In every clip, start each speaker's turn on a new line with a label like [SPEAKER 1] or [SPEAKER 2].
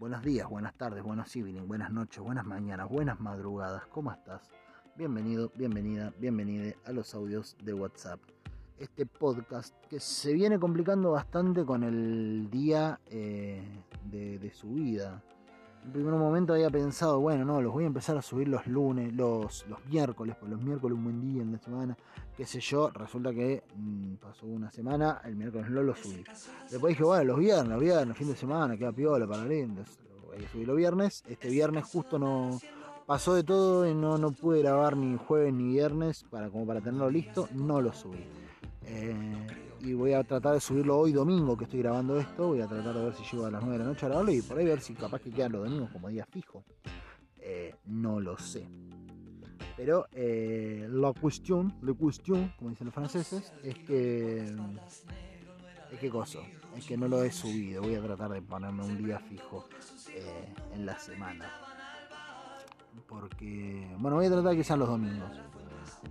[SPEAKER 1] Buenos días, buenas tardes, buenos evening, buenas noches, buenas mañanas, buenas madrugadas. ¿Cómo estás? Bienvenido, bienvenida, bienvenide a los audios de WhatsApp. Este podcast que se viene complicando bastante con el día eh, de, de subida. En primer momento había pensado, bueno, no, los voy a empezar a subir los lunes, los, los miércoles, pues los miércoles un buen día en la semana, qué sé yo. Resulta que mmm, pasó una semana, el miércoles no lo subí. Después dije, bueno, los viernes, los viernes, fin de semana, queda piola para lindos. Voy a subir los viernes. Este viernes justo no pasó de todo y no, no pude grabar ni jueves ni viernes para, como para tenerlo listo, no lo subí. Eh, y voy a tratar de subirlo hoy domingo que estoy grabando esto. Voy a tratar de ver si llego a las 9 de la noche a grabarlo y por ahí ver si capaz que quedan los domingos como día fijo. Eh, no lo sé. Pero eh, la cuestión, la cuestión, como dicen los franceses, es que. Es que coso. Es que no lo he subido. Voy a tratar de ponerme un día fijo eh, en la semana. Porque. Bueno, voy a tratar de que sean los domingos.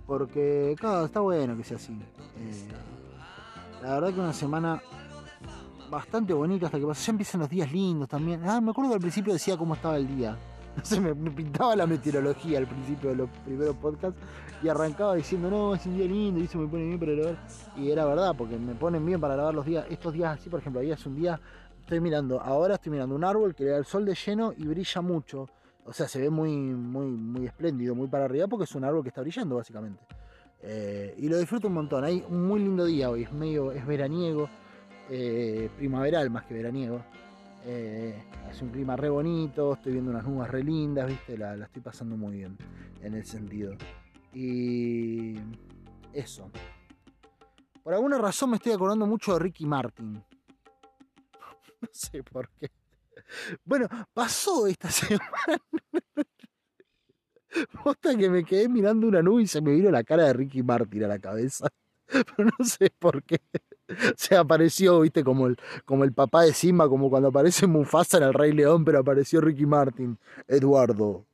[SPEAKER 1] Porque, claro, está bueno que sea así. Eh, la verdad que una semana bastante bonita hasta que pasó. Ya empiezan los días lindos también. Ah, me acuerdo que al principio decía cómo estaba el día. No me, pintaba la meteorología al principio de los primeros podcasts y arrancaba diciendo, no, es un día lindo y eso me pone bien para grabar. Y era verdad, porque me ponen bien para grabar los días. Estos días así, por ejemplo, ahí es un día, estoy mirando, ahora estoy mirando un árbol que le da el sol de lleno y brilla mucho. O sea, se ve muy, muy, muy espléndido, muy para arriba porque es un árbol que está brillando básicamente. Eh, y lo disfruto un montón. Hay un muy lindo día hoy, es medio, es veraniego, eh, primaveral más que veraniego. Eh, hace un clima re bonito, estoy viendo unas nubes re lindas, viste, la, la, estoy pasando muy bien en el sentido. Y eso. Por alguna razón me estoy acordando mucho de Ricky Martin. No sé por qué. Bueno, pasó esta semana. Posta que me quedé mirando una nube y se me vino la cara de Ricky Martin a la cabeza. Pero no sé por qué. Se apareció, viste, como el, como el papá de Simba, como cuando aparece Mufasa en el Rey León, pero apareció Ricky Martin. Eduardo.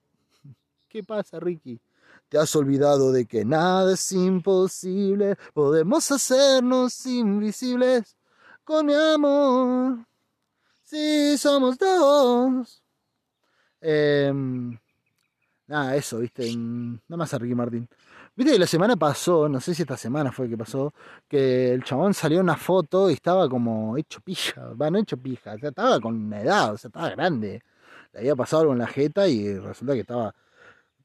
[SPEAKER 1] ¿Qué pasa, Ricky? Te has olvidado de que nada es imposible. Podemos hacernos invisibles con mi amor. Si somos dos. Eh, nada, eso, viste. Nada más a Ricky Martin. Viste que la semana pasó, no sé si esta semana fue que pasó, que el chabón salió una foto y estaba como hecho pija, bueno, hecho pija, o estaba con una edad, o sea, estaba grande. Le había pasado algo en la jeta y resulta que estaba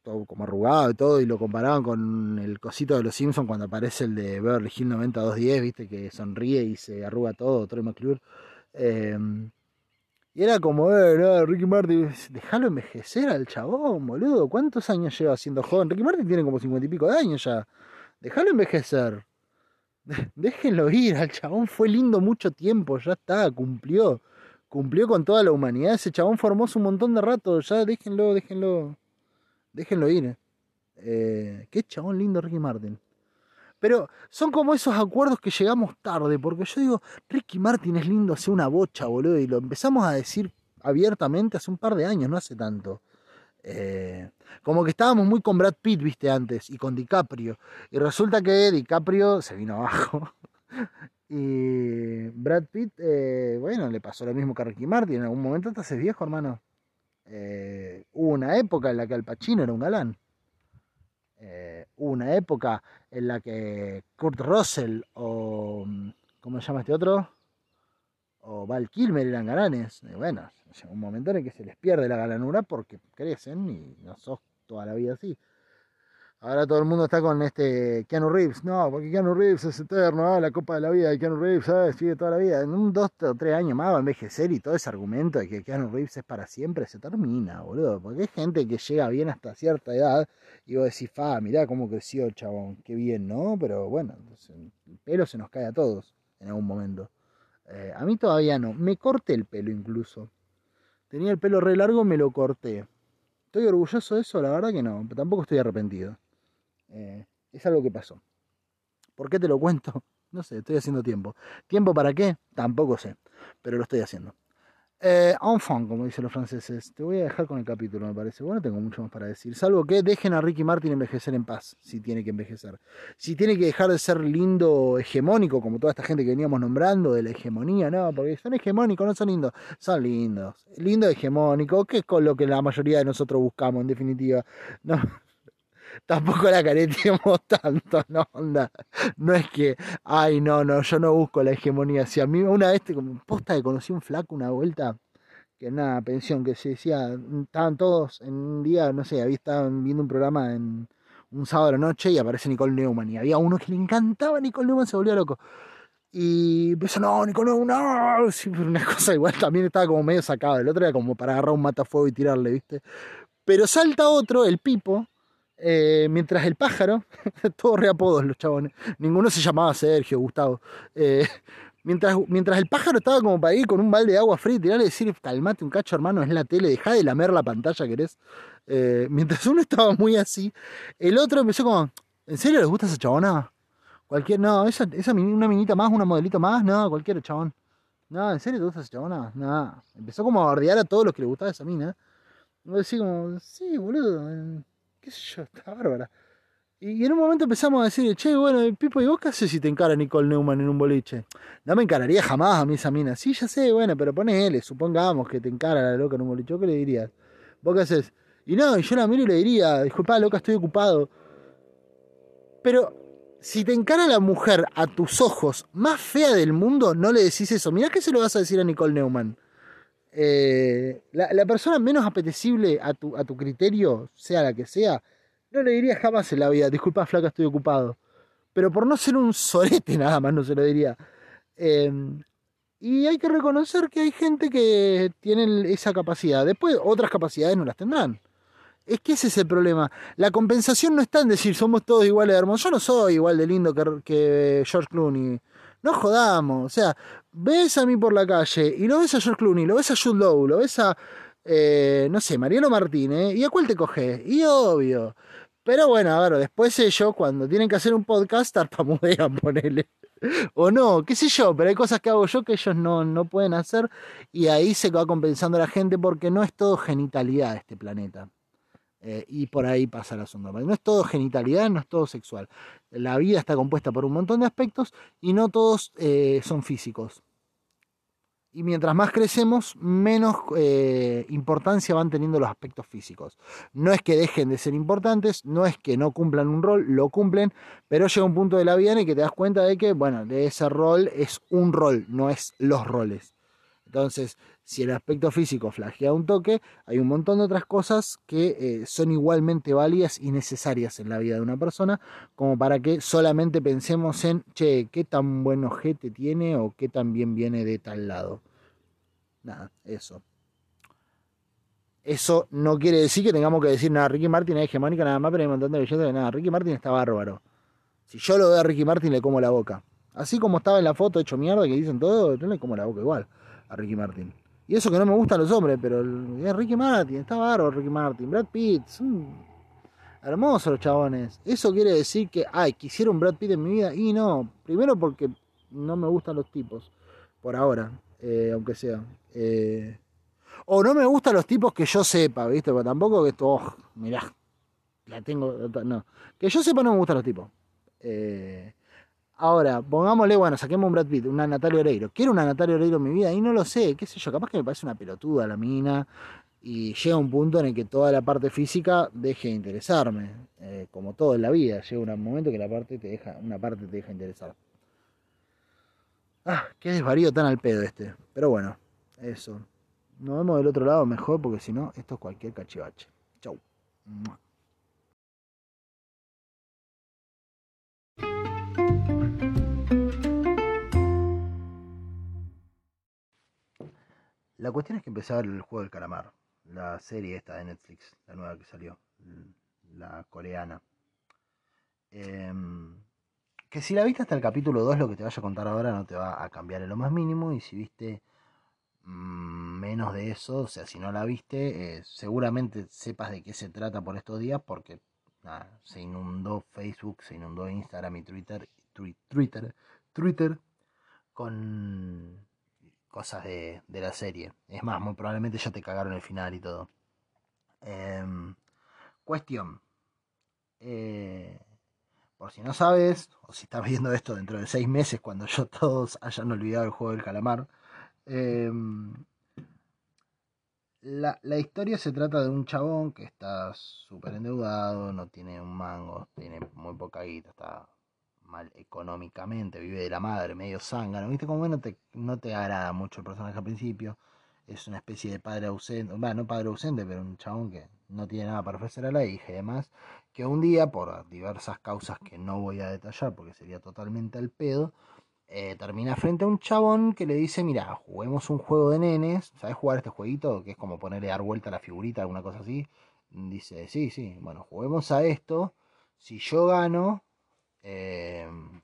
[SPEAKER 1] todo como arrugado y todo, y lo comparaban con el cosito de los Simpsons cuando aparece el de Beverly Hills 90210, viste, que sonríe y se arruga todo, Troy McClure. Eh, y era como, eh, no, Ricky Martin, déjalo envejecer al chabón, boludo. ¿Cuántos años lleva siendo joven? Ricky Martin tiene como cincuenta y pico de años ya. Déjalo envejecer. Déjenlo ir, al chabón fue lindo mucho tiempo, ya está, cumplió. Cumplió con toda la humanidad. Ese chabón formó un montón de rato, ya déjenlo, déjenlo. Déjenlo ir. Eh, qué chabón lindo Ricky Martin. Pero son como esos acuerdos que llegamos tarde, porque yo digo, Ricky Martin es lindo hace una bocha, boludo, y lo empezamos a decir abiertamente hace un par de años, no hace tanto. Eh, como que estábamos muy con Brad Pitt, viste, antes, y con DiCaprio. Y resulta que DiCaprio se vino abajo. y Brad Pitt, eh, bueno, le pasó lo mismo que a Ricky Martin. En algún momento te haces viejo, hermano. Eh, hubo una época en la que Al Pacino era un galán. Una época en la que Kurt Russell o. ¿Cómo se llama este otro? O Val Kilmer eran galanes. Y bueno, llega un momento en el que se les pierde la galanura porque crecen y no sos toda la vida así. Ahora todo el mundo está con este Keanu Reeves. No, porque Keanu Reeves es eterno, ah, la copa de la vida de Keanu Reeves, ah, sigue toda la vida. En un dos o tres años más va a envejecer y todo ese argumento de que Keanu Reeves es para siempre se termina, boludo. Porque hay gente que llega bien hasta cierta edad y vos decís, fa, mirá cómo creció el chabón, qué bien, ¿no? Pero bueno, el pelo se nos cae a todos en algún momento. Eh, a mí todavía no. Me corté el pelo incluso. Tenía el pelo re largo, me lo corté. ¿Estoy orgulloso de eso? La verdad que no, tampoco estoy arrepentido. Eh, es algo que pasó. ¿Por qué te lo cuento? No sé, estoy haciendo tiempo. ¿Tiempo para qué? Tampoco sé, pero lo estoy haciendo. Eh, enfant, como dicen los franceses. Te voy a dejar con el capítulo, me parece. Bueno, tengo mucho más para decir. Salvo que dejen a Ricky Martin envejecer en paz, si tiene que envejecer. Si tiene que dejar de ser lindo, hegemónico, como toda esta gente que veníamos nombrando, de la hegemonía, no, porque son hegemónicos, no son lindos. Son lindos. Lindo hegemónico, que es con lo que la mayoría de nosotros buscamos, en definitiva. No, tampoco la careteemos tanto, no, onda. No es que, ay, no, no, yo no busco la hegemonía. Si a mí una vez, como posta que conocí un flaco una vuelta, que en una pensión, que se decía, estaban todos en un día, no sé, había estaban viendo un programa en un sábado de la noche y aparece Nicole Neumann. Y había uno que le encantaba a Nicole Neumann, se volvió loco. Y empezó, no, Nicole Neumann, no. Sí, una cosa igual también estaba como medio sacado. El otro era como para agarrar un matafuego y tirarle, ¿viste? Pero salta otro, el Pipo, eh, mientras el pájaro, todos reapodos los chabones, ninguno se llamaba Sergio, Gustavo. Eh, mientras, mientras el pájaro estaba como para ir con un balde de agua fría y tirarle y decir, calmate un cacho, hermano, es la tele, deja de lamer la pantalla, querés. Eh, mientras uno estaba muy así, el otro empezó como, ¿en serio les gusta esa chabona? Cualquier, no, esa, esa una minita más, una modelito más, no, cualquier chabón. No, ¿en serio te gusta esa chabona? No. Empezó como a bardear a todos los que le gustaba esa mina. Y decía como, sí, boludo qué sé yo, está bárbara. Y, en un momento empezamos a decir, che, bueno, Pipo, ¿y vos qué haces si te encara Nicole Neumann en un boliche? No me encararía jamás a mí esa mina. Sí, ya sé, bueno, pero ponele, supongamos que te encara la loca en un boliche. ¿Qué le dirías? ¿Vos qué haces? Y no, yo la miro y le diría, disculpa, loca, estoy ocupado. Pero si te encara la mujer a tus ojos más fea del mundo, no le decís eso. Mirá que se lo vas a decir a Nicole Neumann. Eh, la, persona menos apetecible a tu, a tu criterio, sea la que sea, no le diría jamás en la vida, disculpa flaca, estoy ocupado. Pero por no ser un sorete nada más no se lo diría. Em, y hay que reconocer que hay gente que tiene esa capacidad. Después otras capacidades no las tendrán. Es que ese es el problema. La compensación no está en decir somos todos iguales de hermosos. Yo no soy igual de lindo que, que George Clooney. No jodamos. O sea, ves a mí por la calle y lo ves a George Clooney, lo ves a Jude Law, lo ves a, eh, no sé, Mariano Martínez, ¿y a cuál te coges? Y obvio. Pero bueno, a ver, después ellos, cuando tienen que hacer un podcast, tartamudean, ponele. o no, qué sé yo, pero hay cosas que hago yo que ellos no, no pueden hacer y ahí se va compensando la gente porque no es todo genitalidad este planeta. Eh, y por ahí pasa el asunto. No es todo genitalidad, no es todo sexual. La vida está compuesta por un montón de aspectos y no todos eh, son físicos. Y mientras más crecemos, menos eh, importancia van teniendo los aspectos físicos. No es que dejen de ser importantes, no es que no cumplan un rol, lo cumplen, pero llega un punto de la vida en el que te das cuenta de que, bueno, de ese rol es un rol, no es los roles. Entonces, si el aspecto físico flagea un toque, hay un montón de otras cosas que eh, son igualmente válidas y necesarias en la vida de una persona, como para que solamente pensemos en, che, qué tan buen ojete tiene o qué tan bien viene de tal lado. Nada, eso. Eso no quiere decir que tengamos que decir, nada, Ricky Martin es hegemónica nada más, pero hay un montón de leyendas de nada, Ricky Martin está bárbaro. Si yo lo veo a Ricky Martin, le como la boca. Así como estaba en la foto hecho mierda que dicen todo, yo le como la boca igual a Ricky Martin. Y eso que no me gustan los hombres, pero es Ricky Martin, está bárbaro Ricky Martin, Brad Pitt, son hermosos los chabones. Eso quiere decir que, ay, quisiera un Brad Pitt en mi vida. Y no, primero porque no me gustan los tipos, por ahora, eh, aunque sea. Eh, o no me gustan los tipos que yo sepa, ¿viste? Pero tampoco que esto, oh, mirá, la tengo, no. Que yo sepa no me gustan los tipos. Eh, Ahora, pongámosle, bueno, saquemos un Brad Pitt, una Natalia Oreiro. Quiero una Natalia Oreiro en mi vida y no lo sé, qué sé yo, capaz que me parece una pelotuda la mina y llega un punto en el que toda la parte física deje de interesarme, eh, como todo en la vida, llega un momento que la parte te deja, una parte te deja interesar. Ah, qué desvarío tan al pedo este. Pero bueno, eso. Nos vemos del otro lado mejor porque si no, esto es cualquier cachivache. Chau. La cuestión es que empecé el juego del calamar, la serie esta de Netflix, la nueva que salió, la coreana. Em, que si la viste hasta el capítulo 2, lo que te vaya a contar ahora no te va a cambiar en lo más mínimo. Y si viste mm, menos de eso, o sea, si no la viste, eh, seguramente sepas de qué se trata por estos días, porque se inundó Facebook, se inundó Instagram y Twitter, Twitter, Twitter con cosas de, de, la serie. Es más, muy probablemente ya te cagaron el final y todo. Em, cuestión. Eh, por si no sabes, o si estás viendo esto dentro de seis meses, cuando yo todos hayan olvidado el juego del calamar. Em, la, la, historia se trata de un chabón que está súper endeudado, no tiene un mango, tiene muy poca guita, está mal económicamente, vive de la madre, medio zángano, ¿viste? Como no te, no te agrada mucho el personaje al principio, es una especie de padre ausente, bueno, no padre ausente, pero un chabón que no tiene nada para ofrecer a la hija y demás, que un día, por diversas causas que no voy a detallar porque sería totalmente al pedo, eh, termina frente a un chabón que le dice, mira, juguemos un juego de nenes, ¿sabes jugar este jueguito? Que es como ponerle dar vuelta a la figurita, alguna cosa así. Dice, sí, sí, bueno, juguemos a esto. Si yo gano, Em,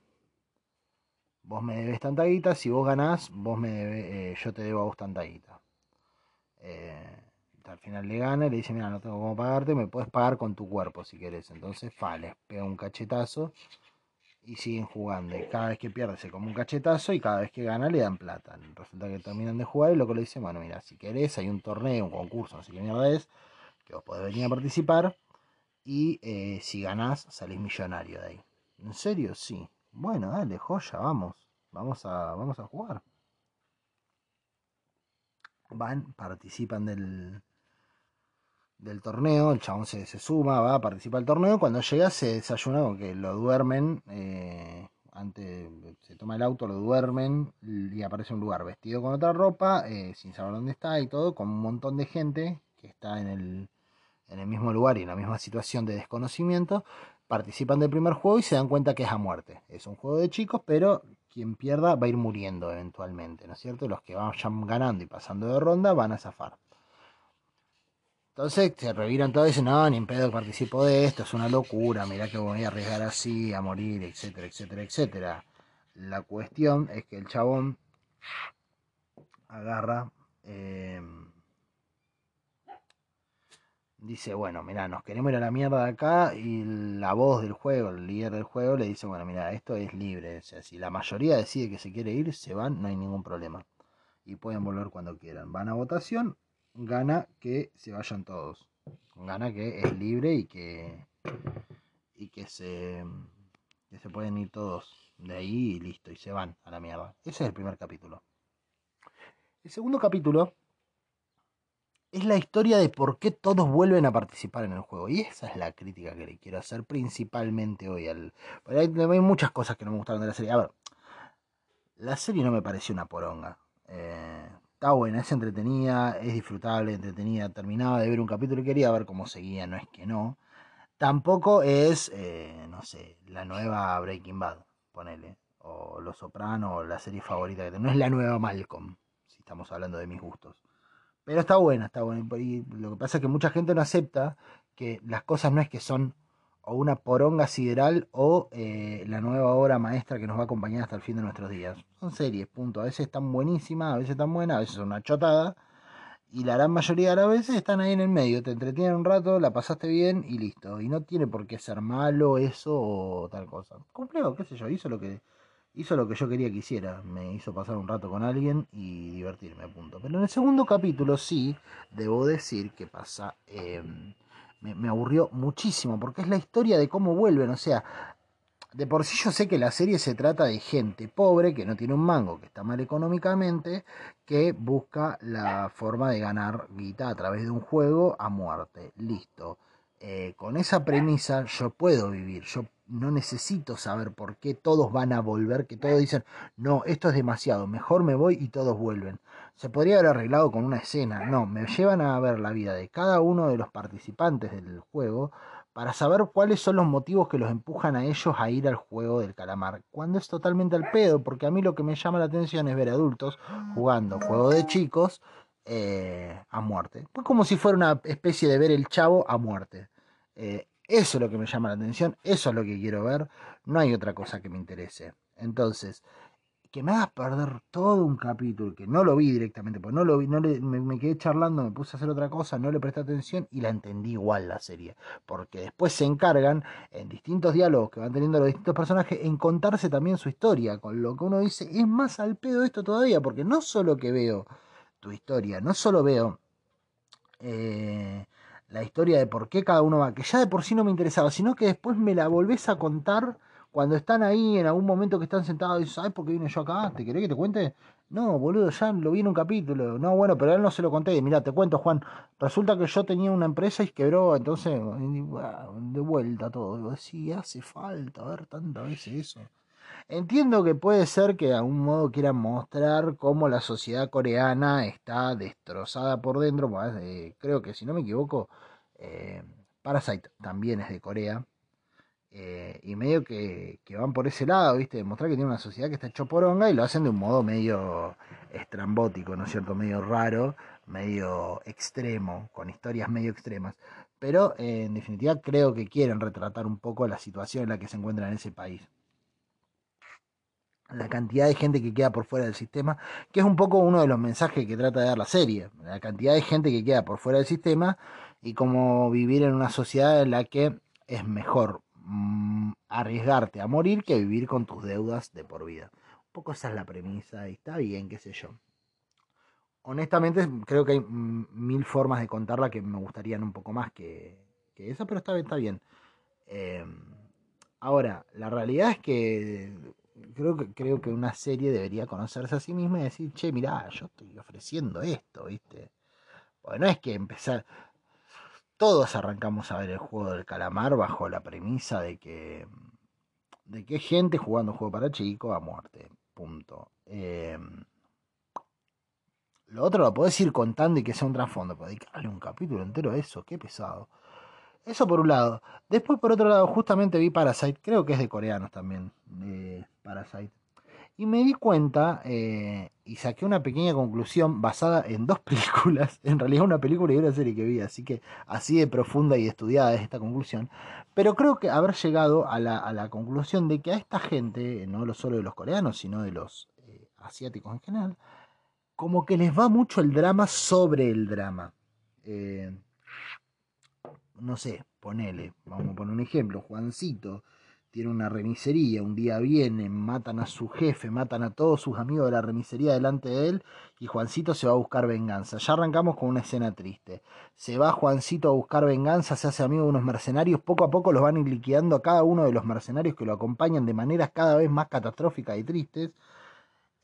[SPEAKER 1] vos me debes tanta guita, si vos ganás, vos me eh, yo te debo a vos tanta guita. Eh, al final le gana y le dice, mira, no tengo cómo pagarte, me puedes pagar con tu cuerpo si querés. Entonces, fale pega un cachetazo y siguen jugando. Y cada vez que pierde se come un cachetazo y cada vez que gana le dan plata. Resulta que terminan de jugar y lo que le dice, bueno, mira, si querés, hay un torneo, un concurso, no sé qué mierda es, que vos podés venir a participar y eh, si ganás salís millonario de ahí. ¿En serio? Sí. Bueno, dale, joya, vamos. Vamos a, vamos a jugar. Van, participan del, del torneo, el chabón se, se suma, va, a participar del torneo. Cuando llega se desayuna que lo duermen, eh, antes se toma el auto, lo duermen y aparece un lugar vestido con otra ropa, eh, sin saber dónde está y todo, con un montón de gente que está en el, en el mismo lugar y en la misma situación de desconocimiento participan del primer juego y se dan cuenta que es a muerte. Es un juego de chicos, pero quien pierda va a ir muriendo eventualmente, ¿no es cierto? Los que vayan ganando y pasando de ronda van a zafar. Entonces se reviran todo y dicen, no, ni en pedo participo de esto, es una locura, mirá que voy a arriesgar así, a morir, etcétera, etcétera, etcétera. La cuestión es que el chabón agarra... Eh, dice, bueno, mira, nos queremos ir a la mierda de acá y la voz del juego, el líder del juego, le dice, bueno, mira, esto es libre, o sea, si la mayoría decide que se quiere ir, se van, no hay ningún problema. Y pueden volver cuando quieran. Van a votación, gana que se vayan todos. Gana que es libre y que, y que, se, que se pueden ir todos de ahí y listo, y se van a la mierda. Ese es el primer capítulo. El segundo capítulo es la historia de por qué todos vuelven a participar en el juego. Y esa es la crítica que le quiero hacer principalmente hoy. Al... Hay, hay muchas cosas que no me gustaron de la serie. A ver, la serie no me pareció una poronga. Eh, está buena, es entretenida, es disfrutable, entretenida. Terminaba de ver un capítulo y quería ver cómo seguía, no es que no. Tampoco es, eh, no sé, la nueva Breaking Bad, ponele. O Los Sopranos, o la serie favorita que tengo. No es la nueva Malcolm, si estamos hablando de mis gustos. Pero está buena, está buena. Y lo que pasa es que mucha gente no acepta que las cosas no es que son o una poronga sideral o eh, la nueva obra maestra que nos va a acompañar hasta el fin de nuestros días. Son series, punto. A veces están buenísimas, a veces están buenas, a veces son una chotada. Y la gran mayoría de las veces están ahí en el medio. Te entretienen un rato, la pasaste bien y listo. Y no tiene por qué ser malo eso o tal cosa. Cumplió, qué sé yo, hizo lo que hizo lo que yo quería que hiciera. Me hizo pasar un rato con alguien y divertirme, punto. Pero en el segundo capítulo sí, debo decir que pasa... Em, me, aburrió muchísimo porque es la historia de cómo vuelven. O sea, de por sí yo sé que la serie se trata de gente pobre que no tiene un mango, que está mal económicamente, que busca la forma de ganar guita a través de un juego a muerte. Listo. Eh, con esa premisa yo puedo vivir, yo no necesito saber por qué todos van a volver, que todos dicen, no, esto es demasiado, mejor me voy y todos vuelven. Se podría haber arreglado con una escena, no, me llevan a ver la vida de cada uno de los participantes del juego para saber cuáles son los motivos que los empujan a ellos a ir al juego del calamar, cuando es totalmente al pedo, porque a mí lo que me llama la atención es ver adultos jugando juego de chicos eh, a muerte. Es como si fuera una especie de ver el chavo a muerte. Eh, eso es lo que me llama la atención, eso es lo que quiero ver, no hay otra cosa que me interese. Entonces, que me hagas perder todo un capítulo, que no lo vi directamente, porque no lo vi, no me, quedé charlando, me puse a hacer otra cosa, no le presté atención y la entendí igual la serie. Porque después se encargan, en distintos diálogos que van teniendo los distintos personajes, en contarse también su historia. Con lo que uno dice, es más al pedo esto todavía, porque no solo que veo tu historia, no solo veo eh, la historia de por qué cada uno va, que ya de por sí no me interesaba, sino que después me la volvés a contar cuando están ahí en algún momento que están sentados y dices, ay, ¿por qué vine yo acá? ¿Te querés que te cuente? No, boludo, ya lo vi en un capítulo. No, bueno, pero él no se lo conté. Mira, te cuento, Juan. Resulta que yo tenía una empresa y quebró, entonces, de vuelta todo. Digo, sí, hace falta ver tantas veces eso. Entiendo que puede ser que de algún modo quieran mostrar cómo la sociedad coreana está destrozada por dentro. Creo que, si no me equivoco, eh, Parasite también es de Corea. Eh, y medio que, van por ese lado, ¿viste? Demostrar que tiene una sociedad que está hecho poronga y lo hacen de un modo medio estrambótico, ¿no es cierto? Medio raro, medio extremo, con historias medio extremas. Pero eh, en definitiva creo que quieren retratar un poco la situación en la que se encuentra en ese país. La cantidad de gente que queda por fuera del sistema, que es un poco uno de los mensajes que trata de dar la serie. La cantidad de gente que queda por fuera del sistema y cómo vivir en una sociedad en la que es mejor Mm, arriesgarte a morir que vivir con tus deudas de por vida. Un poco esa es la premisa y está bien, qué sé yo. Honestamente, creo que hay mil formas de contarla que me gustarían un poco más que, que esa, pero está, está bien. Em, ahora, la realidad es que creo, que creo que una serie debería conocerse a sí misma y decir, che, mirá, yo estoy ofreciendo esto, ¿viste? Porque no es que empezar, todos arrancamos a ver el juego del calamar bajo la premisa de que de que gente jugando juego para chicos a muerte. Punto. Em, lo otro lo podés ir contando y que sea un trasfondo. Pero dedicarle un capítulo entero a eso, qué pesado. Eso por un lado. Después, por otro lado, justamente vi Parasite. Creo que es de coreanos también. Parasite. Y me di cuenta eh, y saqué una pequeña conclusión basada en dos películas, en realidad una película y una serie que vi, así que así de profunda y estudiada es esta conclusión. Pero creo que haber llegado a la, conclusión de que a esta gente, no solo de los coreanos, sino de los eh, asiáticos en general, como que les va mucho el drama sobre el drama. Eh, no sé, ponele, vamos a poner un ejemplo, Juancito tiene una remisería, un día vienen, matan a su jefe, matan a todos sus amigos de la remisería delante de él y Juancito se va a buscar venganza. Ya arrancamos con una escena triste. Se va Juancito a buscar venganza, se hace amigo de unos mercenarios, poco a poco los van liquidando a cada uno de los mercenarios que lo acompañan de maneras cada vez más catastróficas y tristes.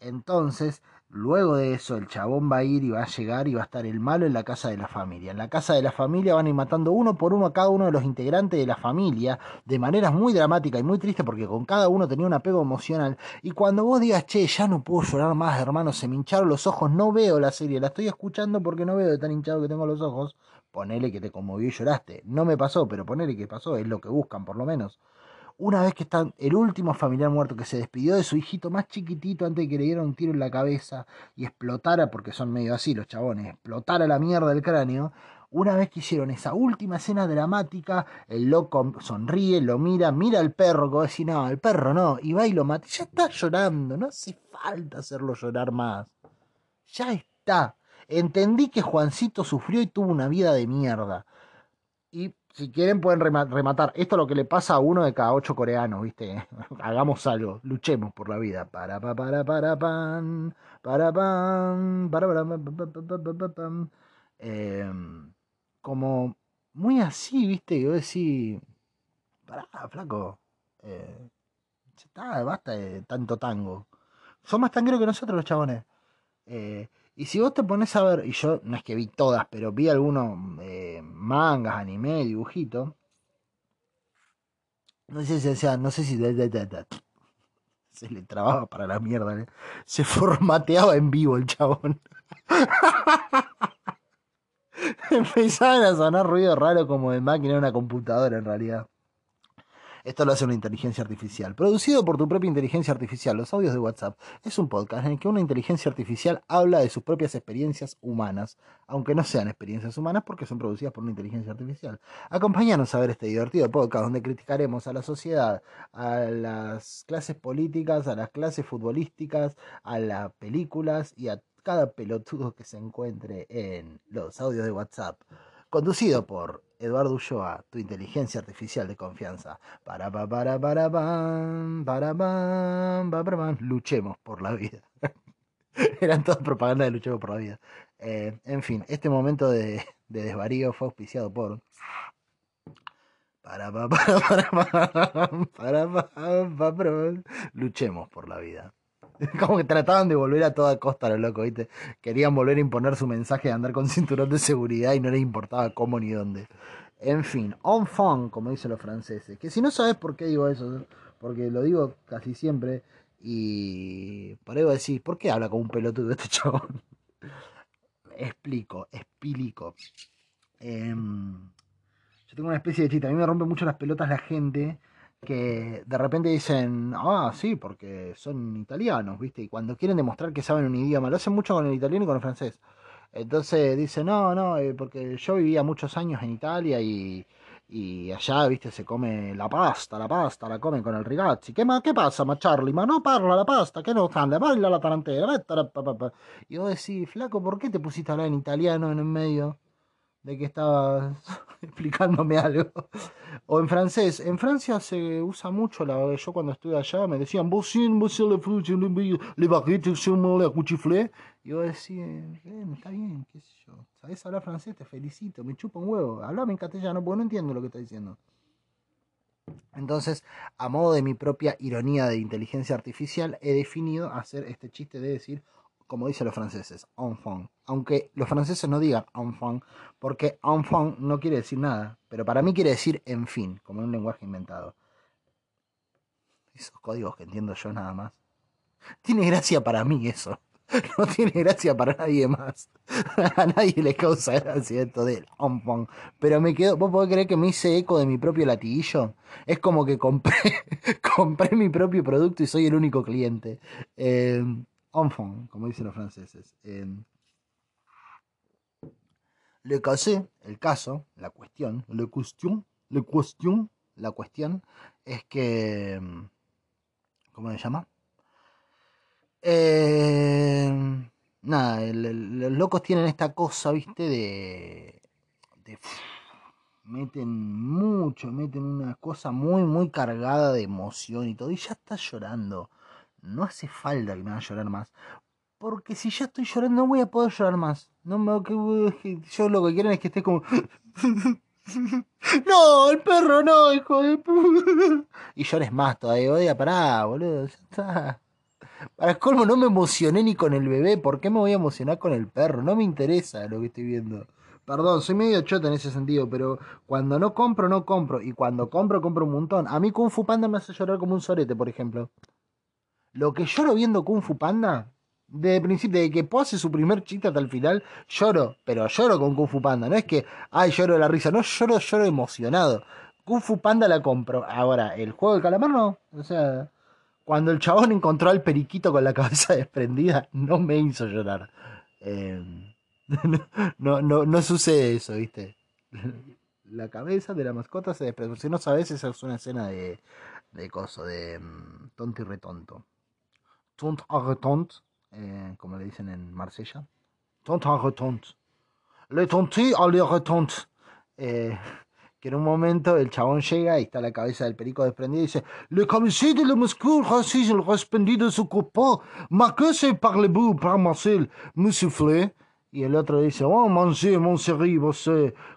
[SPEAKER 1] Entonces, Luego de eso, el chabón va a ir y va a llegar y va a estar el malo en la casa de la familia. En la casa de la familia van a ir matando uno por uno a cada uno de los integrantes de la familia de maneras muy dramáticas y muy tristes porque con cada uno tenía un apego emocional. Y cuando vos digas, che, ya no puedo llorar más, hermano, se me hincharon los ojos, no veo la serie, la estoy escuchando porque no veo de tan hinchado que tengo los ojos. Ponele que te conmovió y lloraste. No me pasó, pero ponele que pasó, es lo que buscan por lo menos una vez que está el último familiar muerto que se despidió de su hijito más chiquitito antes de que le diera un tiro en la cabeza y explotara, porque son medio así los chabones, explotara la mierda del cráneo, una vez que hicieron esa última escena dramática, el loco sonríe, lo mira, mira al perro, como decir, no, el perro no, y va y lo mata. Ya está llorando, no hace falta hacerlo llorar más. Ya está. Entendí que Juancito sufrió y tuvo una vida de mierda. Y si quieren pueden rematar. Esto es lo que le pasa a uno de cada ocho coreanos, ¿viste? Hagamos algo, luchemos por la vida. Para para para para pan, para pan, para para para como muy así, ¿viste? Yo decía, pará, flaco. Eh, está, basta de tanto tango. Son más tangueros que nosotros los chabones. Eh, y si vos te pones a ver, y yo no es que vi todas, pero vi algunos eh, mangas, anime, dibujitos. No sé si sea, no sé si se le trababa para la mierda, ¿eh? se formateaba en vivo el chabón. Empezaban a sonar ruido raro como de máquina de una computadora en realidad. Esto lo hace una inteligencia artificial. Producido por tu propia inteligencia artificial, los audios de WhatsApp es un podcast en el que una inteligencia artificial habla de sus propias experiencias humanas, aunque no sean experiencias humanas porque son producidas por una inteligencia artificial. Acompáñanos a ver este divertido podcast donde criticaremos a la sociedad, a las clases políticas, a las clases futbolísticas, a las películas y a cada pelotudo que se encuentre en los audios de WhatsApp. Conducido por Eduardo Ulloa, tu inteligencia artificial de confianza. Para, para, para, para, para, luchemos por la vida. Eran todas propaganda de luchemos por la vida. Eh, en fin, este momento de, de desvarío fue auspiciado por. Para, para, para, para, para, luchemos por la vida. Como que trataban de volver a toda costa lo loco, ¿viste? Querían volver a imponer su mensaje de andar con cinturón de seguridad y no les importaba cómo ni dónde. En fin, enfant, como dicen los franceses. Que si no sabes por qué digo eso, porque lo digo casi siempre, y por ahí decir, ¿por qué habla como un pelotudo este chabón? Explico, explico. Em, yo tengo una especie de chiste, a mí me rompe mucho las pelotas la gente que de repente dicen, ah, sí, porque son italianos, ¿viste? Y cuando quieren demostrar que saben un idioma, lo hacen mucho con el italiano y con el francés. Entonces dicen, no, no, eh, porque yo vivía muchos años en Italia y, y allá, viste, se come la pasta, la pasta, la comen con el rigazzi. ¿Qué, ma, qué pasa, ma Charlie? Ma no parla la pasta, ¿qué no anda? Baila la tarantela, Y vos decís, flaco, ¿por qué te pusiste a hablar en italiano en el medio? De que estabas explicándome algo. O en francés. En Francia se usa mucho, la, yo cuando estuve allá me decían, monsieur le le baguettes, le cuchiflé. Y yo decía, está bien, qué sé yo. ¿Sabes hablar francés? Te felicito, me chupa un huevo. Hablame en castellano, porque no entiendo lo que está diciendo. Entonces, a modo de mi propia ironía de inteligencia artificial, he definido hacer este chiste de decir, como dicen los franceses, enfant. Aunque los franceses no digan enfant, porque enfant no quiere decir nada, pero para mí quiere decir en fin, como en un lenguaje inventado. Esos códigos que entiendo yo nada más. Tiene gracia para mí eso. No tiene gracia para nadie más. A nadie le causa gracia esto del enfant. Pero me quedo. ¿Vos podés creer que me hice eco de mi propio latiguillo? Es como que compré, compré mi propio producto y soy el único cliente. Eh, enfant, como dicen los franceses. le caso, el caso, la cuestión, le cuestión, le cuestión, la cuestión es que, ¿cómo se llama? Eh, nada, los locos tienen esta cosa, viste, de meten mucho, meten una cosa muy, muy cargada de emoción y todo, y ya está llorando no hace falta que me haga llorar más. Porque si ya estoy llorando, no voy a poder llorar más. No me, que, yo lo que quieren es que esté como. no, el perro no, hijo de puta. Y llores más todavía. Odia, pará, boludo. Ya está. Para el colmo, no me emocioné ni con el bebé. ¿Por qué me voy a emocionar con el perro? No me interesa lo que estoy viendo. Perdón, soy medio chota en ese sentido, pero cuando no compro, no compro. Y cuando compro, compro un montón. A mí Kung Fu Panda me hace llorar como un sorete, por ejemplo. Lo que lloro viendo Kung Fu Panda, de principio, de que pose su primer chiste hasta el final, lloro, pero lloro con Kung Fu Panda. No es que, ay, lloro de la risa, no, lloro, lloro emocionado. Kung Fu Panda la compro. Ahora, el juego del calamar no. O sea, cuando el chabón encontró al periquito con la cabeza desprendida, no me hizo llorar. Em, no, no, no sucede eso, ¿viste? La cabeza de la mascota se desprende. Si no sabes, esa es una escena de, de coso, de um, tonto y retonto. Tont arretant, eh, como le dicen en Marsella. Tont arretant. Le tonté a le retant. Eh, que en un momento el chabón llega y está la cabeza del perico desprendida y dice Le commissaire de la Moscou raciste el respendido su copain. Ma que se parle-vous par Marcel, soufflé. Y el otro dice, oh, manger, mon chéri, vos,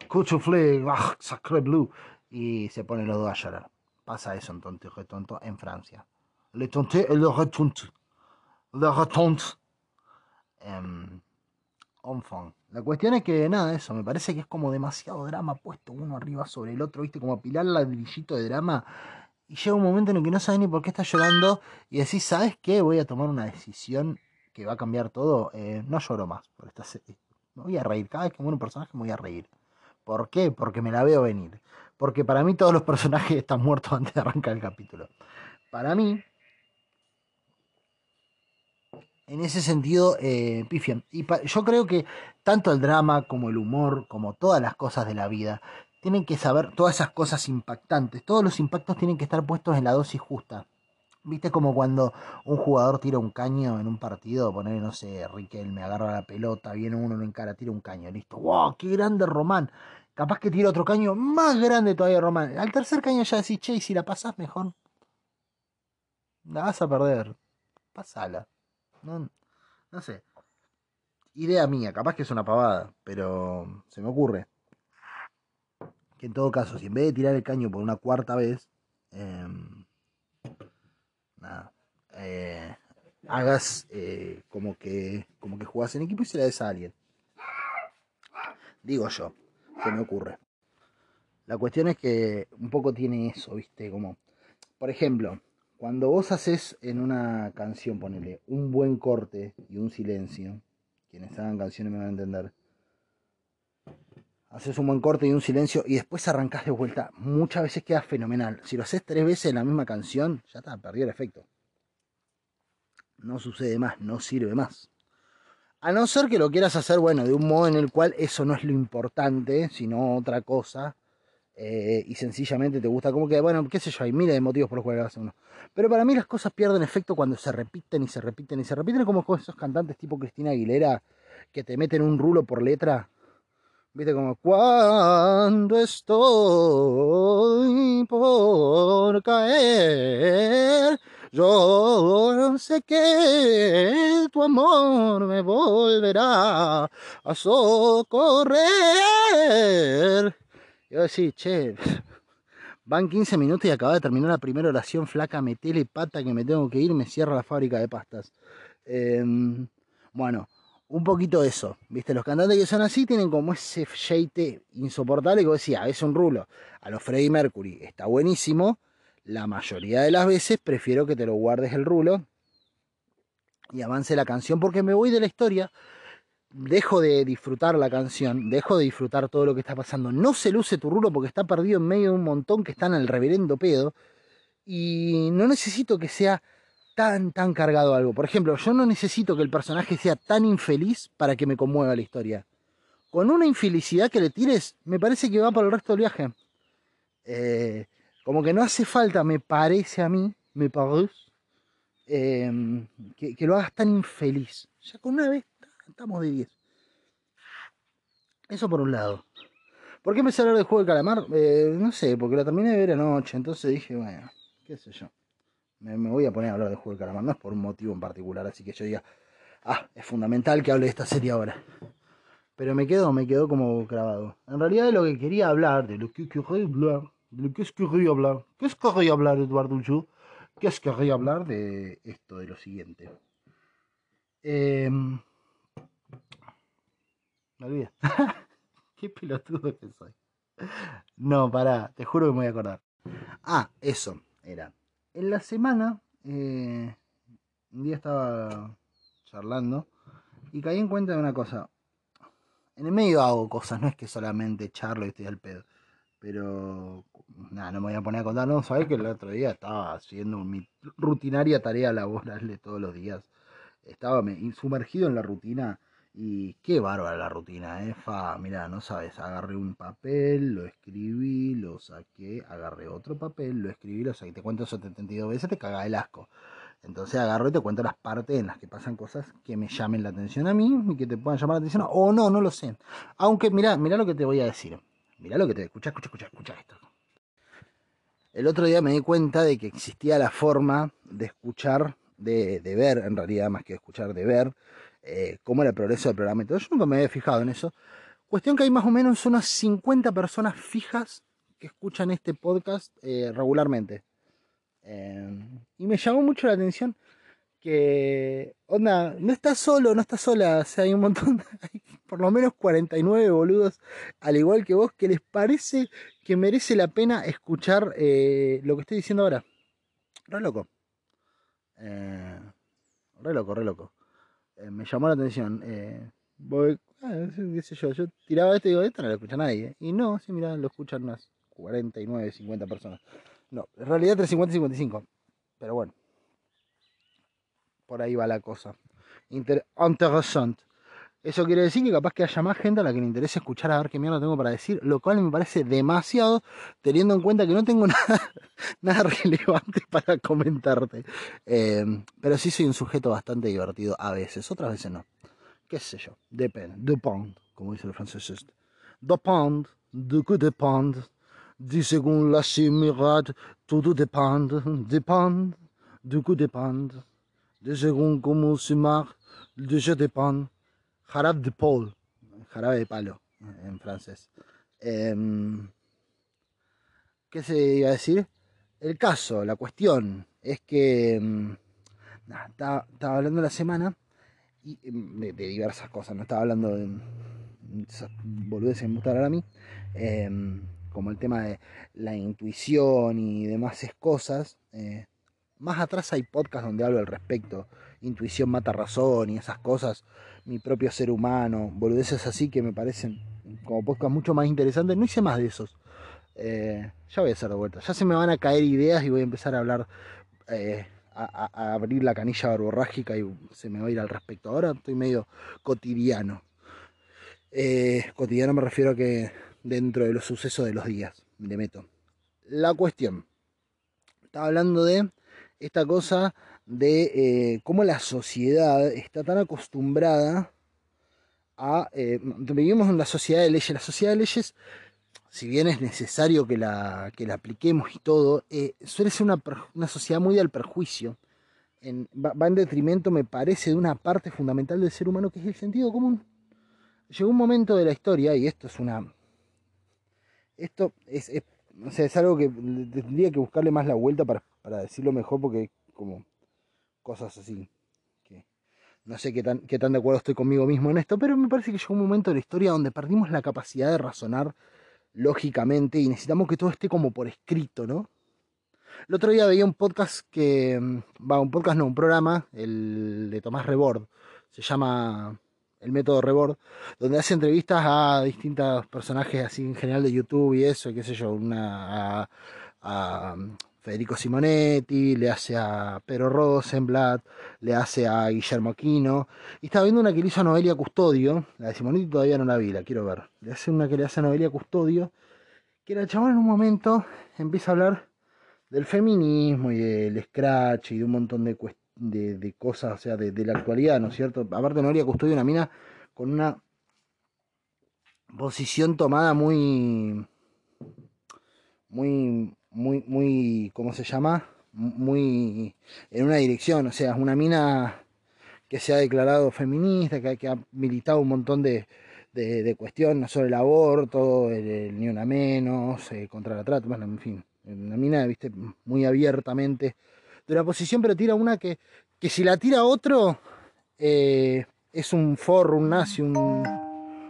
[SPEAKER 1] cuchuflé, ah, sacré bleu. Y se ponen los dos a llorar. Pasa eso en tonto y retonto en Francia. Le tonté et le retonte de Ratont. Eh, La cuestión es que, nada, eso, me parece que es como demasiado drama puesto uno arriba sobre el otro, ¿viste? Como apilar ladrillito de drama. Y llega un momento en el que no sabes ni por qué estás llorando y decís, ¿sabes qué? Voy a tomar una decisión que va a cambiar todo. Eh, no lloro más por esta serie. Me voy a reír. Cada vez que muere un personaje me voy a reír. ¿Por qué? Porque me la veo venir. Porque para mí todos los personajes están muertos antes de arrancar el capítulo. Para mí, en ese sentido, eh, pifian. Y yo creo que tanto el drama como el humor, como todas las cosas de la vida, tienen que saber todas esas cosas impactantes. Todos los impactos tienen que estar puestos en la dosis justa. ¿Viste como cuando un jugador tira un caño en un partido? Poner, no sé, me agarra la pelota, viene uno, lo encara, tira un caño, listo. ¡Wow! ¡Qué grande Román! Capaz que tira otro caño más grande todavía Román. Al tercer caño ya decís, che, y si la pasás mejor, la vas a perder. Pasala. No, no sé. Idea mía, capaz que es una pavada, pero se me ocurre. Que en todo caso, si en vez de tirar el caño por una cuarta vez, em, nada, eh, hagas eh, como que como que jugás en equipo y se la des a alguien. Digo yo, se me ocurre. La cuestión es que un poco tiene eso, ¿viste? Como, por ejemplo, cuando vos haces en una canción, ponele un buen corte y un silencio, quienes hagan canciones me van a entender. Haces un buen corte y un silencio y después arrancás de vuelta. Muchas veces queda fenomenal. Si lo haces tres veces en la misma canción, ya está, perdió el efecto. No sucede más, no sirve más. A no ser que lo quieras hacer, bueno, de un modo en el cual eso no es lo importante, sino otra cosa eh, y sencillamente te gusta, como que, bueno, qué sé yo, hay miles de motivos por los cuales hace uno. Pero para mí las cosas pierden efecto cuando se repiten y se repiten y se repiten, como esos cantantes tipo Cristina Aguilera que te meten un rulo por letra. Viste como cuando estoy por caer, yo no sé que tu amor me volverá a socorrer. Yo decía, che, van 15 minutos y acaba de terminar la primera oración flaca, metele pata que me tengo que ir, me cierra la fábrica de pastas. Em, bueno, un poquito eso, ¿viste? Los cantantes que son así tienen como ese shade insoportable que decía, es un rulo. A los Freddie Mercury está buenísimo, la mayoría de las veces prefiero que te lo guardes el rulo y avance la canción porque me voy de la historia dejo de disfrutar la canción, dejo de disfrutar todo lo que está pasando. No se luce tu rulo porque está perdido en medio de un montón que están al reverendo pedo. Y no necesito que sea tan, tan cargado algo. Por ejemplo, yo no necesito que el personaje sea tan infeliz para que me conmueva la historia. Con una infelicidad que le tires, me parece que va para el resto del viaje. Eh, como que no hace falta, me parece a mí, me parece, eh, que, que, lo hagas tan infeliz. Ya con una vez Estamos de 10. Eso por un lado. ¿Por qué empecé a hablar del juego de calamar? Eh, no sé, porque lo terminé de ver anoche, entonces dije, bueno, qué sé yo. Me, voy a poner a hablar del juego de calamar, no es por un motivo en particular, así que yo diga, ah, es fundamental que hable de esta serie ahora. Pero me quedó, me quedó como grabado. En realidad de lo que quería hablar, de lo que quería hablar, de lo que quería hablar, ¿qué es quería hablar, Eduardo Yu? ¿Qué es quería hablar de esto, de lo siguiente? Eh, me olvidé. Qué pelotudo que soy. No, pará, te juro que me voy a acordar. Ah, eso era. En la semana, eh, un día estaba charlando y caí en cuenta de una cosa. En el medio hago cosas, no es que solamente charlo y estoy al pedo. Pero, nada, no me voy a poner a contar. No, sabés que el otro día estaba haciendo mi rutinaria tarea laboral de todos los días. Estaba sumergido en la rutina y qué bárbara la rutina, ¿eh? Fa, mira, no sabes, agarré un papel, lo escribí, lo saqué, agarré otro papel, lo escribí, lo saqué. Te cuento 72 veces, te caga el asco. Entonces agarro y te cuento las partes en las que pasan cosas que me llamen la atención a mí y que te puedan llamar la atención. O no, no lo sé. Aunque, mira, mira lo que te voy a decir. Mira lo que te... Escucha, escucha, escucha, escucha esto. El otro día me di cuenta de que existía la forma de escuchar, de, de ver, en realidad, más que escuchar, de ver eh, cómo era el progreso del programa. Entonces yo nunca me había fijado en eso. Cuestión que hay más o menos unas 50 personas fijas que escuchan este podcast eh, regularmente. Eh, y me llamó mucho la atención que, onda, no estás solo, no estás sola, o sea, hay un montón, hay por lo menos 49 boludos, al igual que vos, que les parece que merece la pena escuchar lo que estoy diciendo ahora. Re loco. re loco, re loco. Eh, me llamó la atención. Eh, Voy, qué sé yo, yo tiraba esto y digo, esto no lo escucha nadie. Y no, sí, mira, lo escuchan unas 49, 50 personas. No, en realidad entre 50 y 55. Pero bueno, por ahí va la cosa. Inter interesante. Eso quiere decir que capaz que haya más gente a la que le interese escuchar a ver qué mierda tengo para decir, lo cual me parece demasiado, teniendo en cuenta que no tengo nada, nada relevante para comentarte. Em, pero sí soy un sujeto bastante divertido a veces, otras veces no. Qué sé yo, depende, depend, como dice el francés. Depend, de que depend, de según la similitude, todo depende, depend, de que depend, de según cómo se marque, de je depend. Jarabe de Paul, jarabe de palo en francés. Em, ¿Qué se iba a decir? El caso, la cuestión, es que em, estaba, hablando la semana y, em, de, diversas cosas, no estaba hablando de esas boludeces que a mí, como el tema de la intuición y demás cosas. Eh, más atrás hay podcasts donde hablo al respecto, intuición mata razón y esas cosas mi propio ser humano, boludeces así que me parecen como podcast mucho más interesantes. No hice más de esos. Eh, ya voy a hacer de vuelta. Ya se me van a caer ideas y voy a empezar a hablar, eh, a, abrir la canilla barborrágica y se me va a ir al respecto. Ahora estoy medio cotidiano. Eh, cotidiano me refiero a que dentro de los sucesos de los días, le meto. La cuestión. Estaba hablando de esta cosa de eh, cómo la sociedad está tan acostumbrada a... Eh, vivimos en la sociedad de leyes. La sociedad de leyes, si bien es necesario que la, que la apliquemos y todo, eh, suele ser una, una, sociedad muy del perjuicio. En, va, en detrimento, me parece, de una parte fundamental del ser humano que es el sentido común. Llegó un momento de la historia, y esto es una... Esto es, es algo que tendría que buscarle más la vuelta para, para decirlo mejor, porque como cosas así. Que no sé qué tan, qué tan de acuerdo estoy conmigo mismo en esto, pero me parece que llegó un momento de la historia donde perdimos la capacidad de razonar lógicamente y necesitamos que todo esté como por escrito, ¿no? El otro día veía un podcast que, mm, va, un podcast no, un programa, el de Tomás Rebord, se llama El Método Rebord, donde hace entrevistas a distintos personajes así en general de YouTube y eso, qué sé yo, una a Federico Simonetti, le hace a Pedro Rosenblatt, le hace a Guillermo Aquino. Y estaba viendo una que le hizo a Noelia Custodio, la de Simonetti todavía no la vi, la quiero ver. Le hace una que le hace a Noelia Custodio, que el chaval en un momento empieza a hablar del feminismo y del scratch y de un montón de, de, cosas, o sea, de, de, la actualidad, ¿no es cierto? Aparte, Noelia Custodio, una mina con una posición tomada muy. muy muy, muy, ¿cómo se llama? Muy en una dirección, o sea, es una mina que se ha declarado feminista, que, ha militado un montón de, de, cuestiones sobre el aborto, el, ni una menos, eh, contra la trata, bueno, en fin, una mina, viste, muy abiertamente de una posición, pero tira una que, que si la tira otro, eh, es un forro, un nazi, un,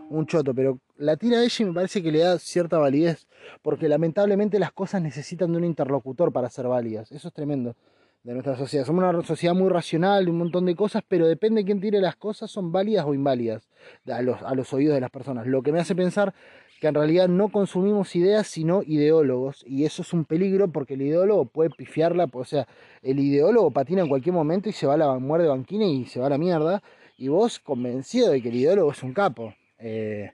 [SPEAKER 1] un choto, pero la tira ella y me parece que le da cierta validez, porque lamentablemente las cosas necesitan de un interlocutor para ser válidas. Eso es tremendo de nuestra sociedad. Somos una sociedad muy racional, de un montón de cosas, pero depende de quién tire las cosas, son válidas o inválidas a los, oídos de las personas. Lo que me hace pensar que en realidad no consumimos ideas, sino ideólogos, y eso es un peligro porque el ideólogo puede pifiarla, o sea, el ideólogo patina en cualquier momento y se va a la muerte banquina y se va a la mierda, y vos convencido de que el ideólogo es un capo. Eh,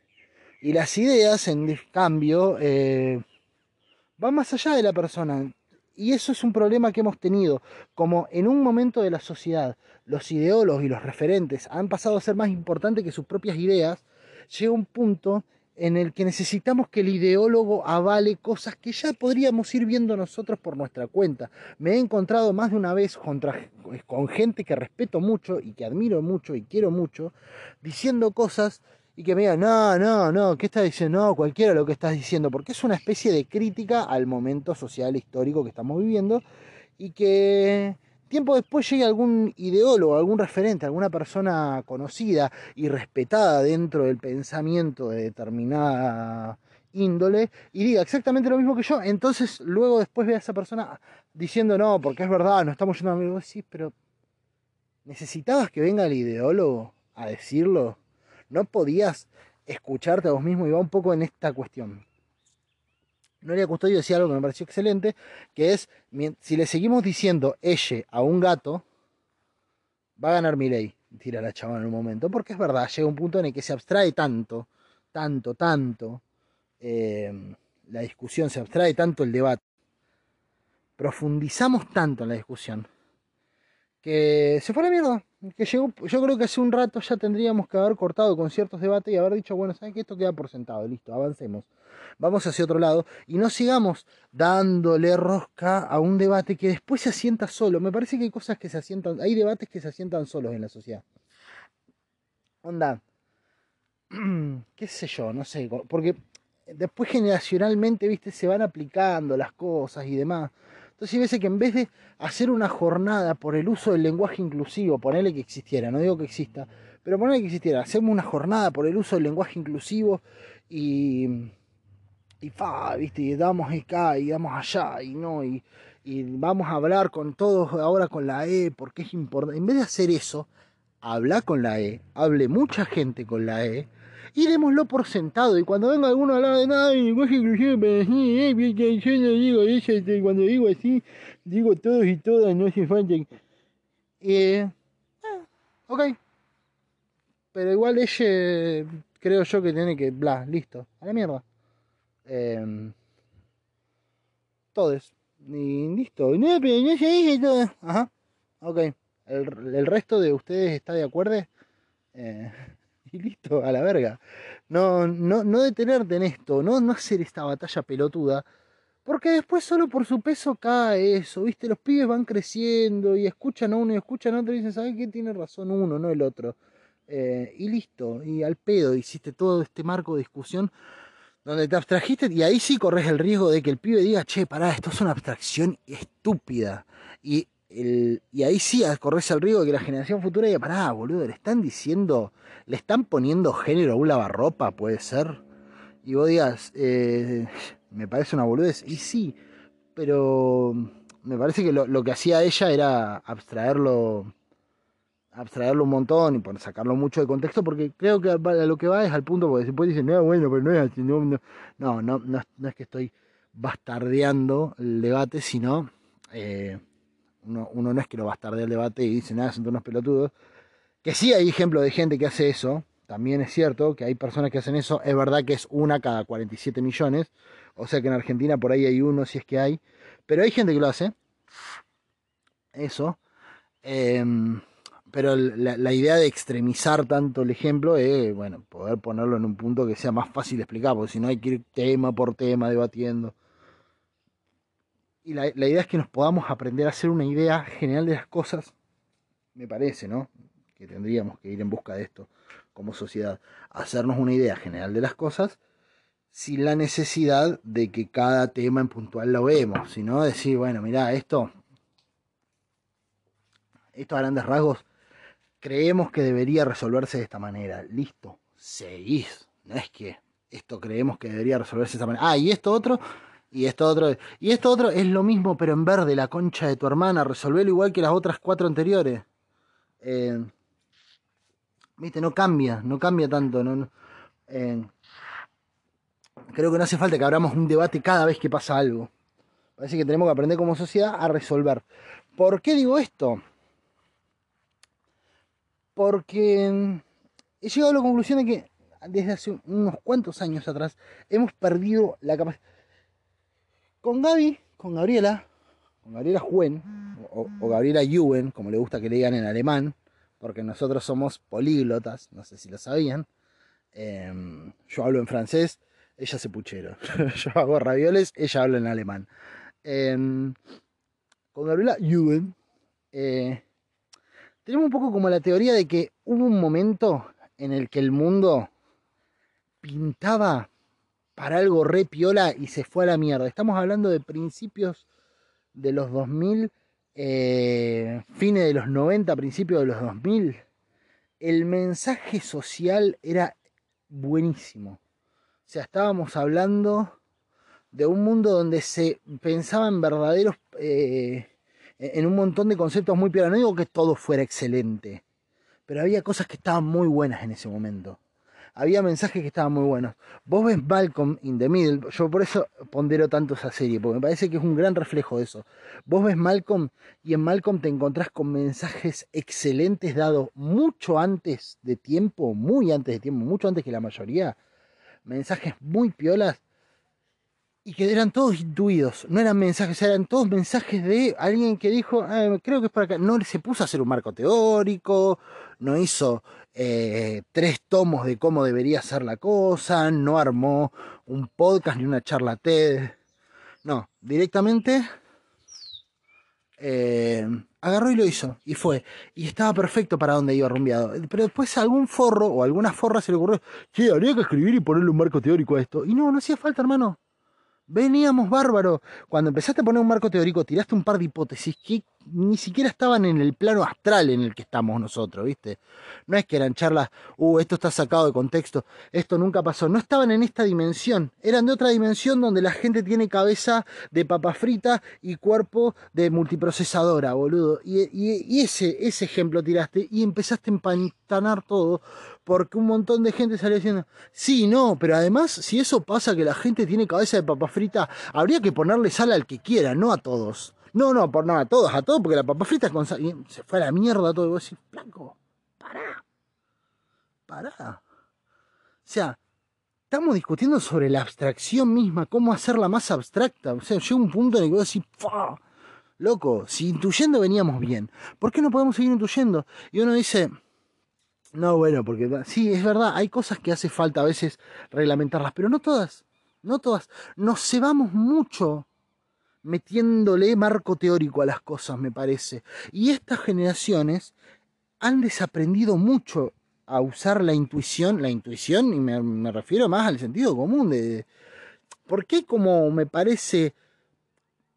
[SPEAKER 1] y las ideas, en cambio, eh, van más allá de la persona. Y eso es un problema que hemos tenido. Como en un momento de la sociedad los ideólogos y los referentes han pasado a ser más importantes que sus propias ideas, llega un punto en el que necesitamos que el ideólogo avale cosas que ya podríamos ir viendo nosotros por nuestra cuenta. Me he encontrado más de una vez con gente que respeto mucho y que admiro mucho y quiero mucho, diciendo cosas y que me digan, no, no, no, ¿qué estás diciendo? No, cualquiera lo que estás diciendo, porque es una especie de crítica al momento social histórico que estamos viviendo y que tiempo después llegue algún ideólogo, algún referente, alguna persona conocida y respetada dentro del pensamiento de determinada índole y diga exactamente lo mismo que yo, entonces luego después ve a esa persona diciendo no, porque es verdad, no estamos yendo a sí, pero necesitabas que venga el ideólogo a decirlo no podías escucharte a vos mismo y va un poco en esta cuestión. Noelia Custodio decía algo que me pareció excelente, que es, si le seguimos diciendo ella a un gato, va a ganar mi ley, tira la chava en un momento, porque es verdad, llega un punto en el que se abstrae tanto, tanto, tanto, eh, la discusión, se abstrae tanto el debate, profundizamos tanto en la discusión, que se fue la mierda. Que llegó, yo creo que hace un rato ya tendríamos que haber cortado con ciertos debates y haber dicho, bueno, ¿saben que Esto queda por sentado, listo, avancemos. Vamos hacia otro lado y no sigamos dándole rosca a un debate que después se asienta solo. Me parece que hay cosas que se asientan, hay debates que se asientan solos en la sociedad. Onda, qué sé yo, no sé, porque después generacionalmente, viste, se van aplicando las cosas y demás. Entonces, hay veces que en vez de hacer una jornada por el uso del lenguaje inclusivo, ponerle que existiera, no digo que exista, pero ponerle que existiera, hacemos una jornada por el uso del lenguaje inclusivo y, y fa, viste, y damos acá y damos allá y no, y, y vamos a hablar con todos ahora con la E, porque es importante. En vez de hacer eso, habla con la E, hable mucha gente con la E, y démoslo por sentado. Y cuando venga alguno a hablar de nada, lenguaje inclusivo, pero sí, eh, este, cuando digo así, digo todos y todas, no se falta. Eh, ok. Pero igual ella, creo yo que tiene que, bla, listo, a la mierda. Eh, todos. Y listo. No, pero no se dice todo. Ajá. Ok. El, el resto de ustedes está de acuerdo. Eh, y listo, a la verga. No, no, no detenerte en esto, no, no hacer esta batalla pelotuda, porque después solo por su peso cae eso, ¿viste? Los pibes van creciendo y escuchan a uno y escuchan a otro y dicen, ¿sabes qué? Tiene razón uno, no el otro. Eh, y listo, y al pedo hiciste todo este marco de discusión donde te abstrajiste y ahí sí corres el riesgo de que el pibe diga, che, pará, esto es una abstracción estúpida. Y, y ahí sí corres el riesgo de que la generación futura diga, pará, boludo, le están diciendo le están poniendo género a un lavarropa, puede ser. Y vos digas, eh, me parece una boludez. Y sí, pero me parece que lo, que hacía ella era abstraerlo abstraerlo un montón y por sacarlo mucho de contexto porque creo que a lo que va es al punto porque después dicen no bueno pero no es así no no, no, no, es que estoy bastardeando el debate sino eh, uno, no es que lo bastardea el debate y dice nada son unos pelotudos que sí hay ejemplos de gente que hace eso, también es cierto que hay personas que hacen eso, es verdad que es una cada 47 millones, o sea que en Argentina por ahí hay uno si es que hay, pero hay gente que lo hace, eso, em, pero la, idea de extremizar tanto el ejemplo es, bueno, poder ponerlo en un punto que sea más fácil de explicar, porque si no hay que ir tema por tema debatiendo. Y la, la idea es que nos podamos aprender a hacer una idea general de las cosas, me parece, ¿no? tendríamos que ir en busca de esto como sociedad, hacernos una idea general de las cosas sin la necesidad de que cada tema en puntual lo vemos, sino decir, bueno, mira, esto, estos grandes rasgos, creemos que debería resolverse de esta manera, listo, seguís, no es que esto creemos que debería resolverse de esta manera, ah, y esto otro, y esto otro, y esto otro es lo mismo, pero en verde, la concha de tu hermana, resolverlo igual que las otras cuatro anteriores. Eh, ¿Viste? No cambia, no cambia tanto. No, eh, creo que no hace falta que abramos un debate cada vez que pasa algo. Parece que tenemos que aprender como sociedad a resolver. ¿Por qué digo esto? Porque he llegado a la conclusión de que desde hace unos cuantos años atrás hemos perdido la capacidad. Con Gaby, con Gabriela, con Gabriela Juen, o, o Gabriela Juen, como le gusta que le digan en alemán, porque nosotros somos políglotas, no sé si lo sabían. Em, yo hablo en francés, ella se puchero. yo hago ravioles, ella habla en alemán. Em, con Gabriela Juden, eh, tenemos un poco como la teoría de que hubo un momento en el que el mundo pintaba para algo re piola y se fue a la mierda. Estamos hablando de principios de los 2000 eh, fines de los 90, principios de los 2000, el mensaje social era buenísimo. O sea, estábamos hablando de un mundo donde se pensaba en verdaderos, eh, en un montón de conceptos muy piola. No digo que todo fuera excelente, pero había cosas que estaban muy buenas en ese momento. Había mensajes que estaban muy buenos. Vos ves Malcolm in the Middle, yo por eso pondero tanto esa serie, porque me parece que es un gran reflejo de eso. Vos ves Malcolm y en Malcolm te encontrás con mensajes excelentes dados mucho antes de tiempo, muy antes de tiempo, mucho antes que la mayoría. Mensajes muy piolas y que eran todos intuidos, no eran mensajes, eran todos mensajes de alguien que dijo, ah, creo que es para acá, no se puso a hacer un marco teórico, no hizo eh, tres tomos de cómo debería ser la cosa, no armó un podcast ni una charla TED, no, directamente eh, agarró y lo hizo, y fue, y estaba perfecto para donde iba rumbeado, pero después algún forro o alguna forra se le ocurrió, che, habría que escribir y ponerle un marco teórico a esto, y no, no hacía falta hermano, Veníamos bárbaro. Cuando empezaste a poner un marco teórico, tiraste un par de hipótesis ni siquiera estaban en el plano astral en el que estamos nosotros, ¿viste? No es que eran charlas, uh, esto está sacado de contexto, esto nunca pasó. No estaban en esta dimensión, eran de otra dimensión donde la gente tiene cabeza de papa frita y cuerpo de multiprocesadora, boludo. Y, ese, ese ejemplo tiraste y empezaste a empantanar todo porque un montón de gente salió diciendo, sí, no, pero además, si eso pasa que la gente tiene cabeza de papa frita, habría que ponerle sal al que quiera, no a todos. No, no, por nada, a todos, a todos, porque la papa frita se fue a la mierda todo. Y vos decís, blanco, pará, pará. O sea, estamos discutiendo sobre la abstracción misma, cómo hacerla más abstracta. O sea, llega un punto en el que vos decís, ¡Fua! loco, si intuyendo veníamos bien, ¿por qué no podemos seguir intuyendo? Y uno dice, no, bueno, porque sí, es verdad, hay cosas que hace falta a veces reglamentarlas, pero no todas, no todas. Nos cebamos mucho metiéndole marco teórico a las cosas, me parece. Y estas generaciones han desaprendido mucho a usar la intuición, la intuición, y me, refiero más al sentido común de... ¿Por qué como me parece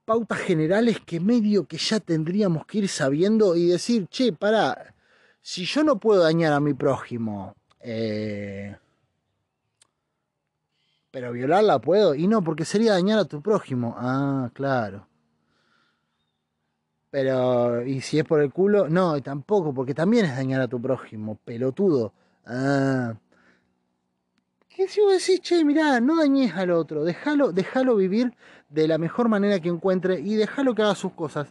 [SPEAKER 1] pautas generales que medio que ya tendríamos que ir sabiendo y decir, che, para, si yo no puedo dañar a mi prójimo, eh, pero violarla puedo. Y no, porque sería dañar a tu prójimo. Ah, claro. Pero, ¿y si es por el culo? No, tampoco, porque también es dañar a tu prójimo, pelotudo. Ah. ¿Qué si vos decís, che, mirá, no dañes al otro, déjalo, déjalo vivir de la mejor manera que encuentre y déjalo que haga sus cosas?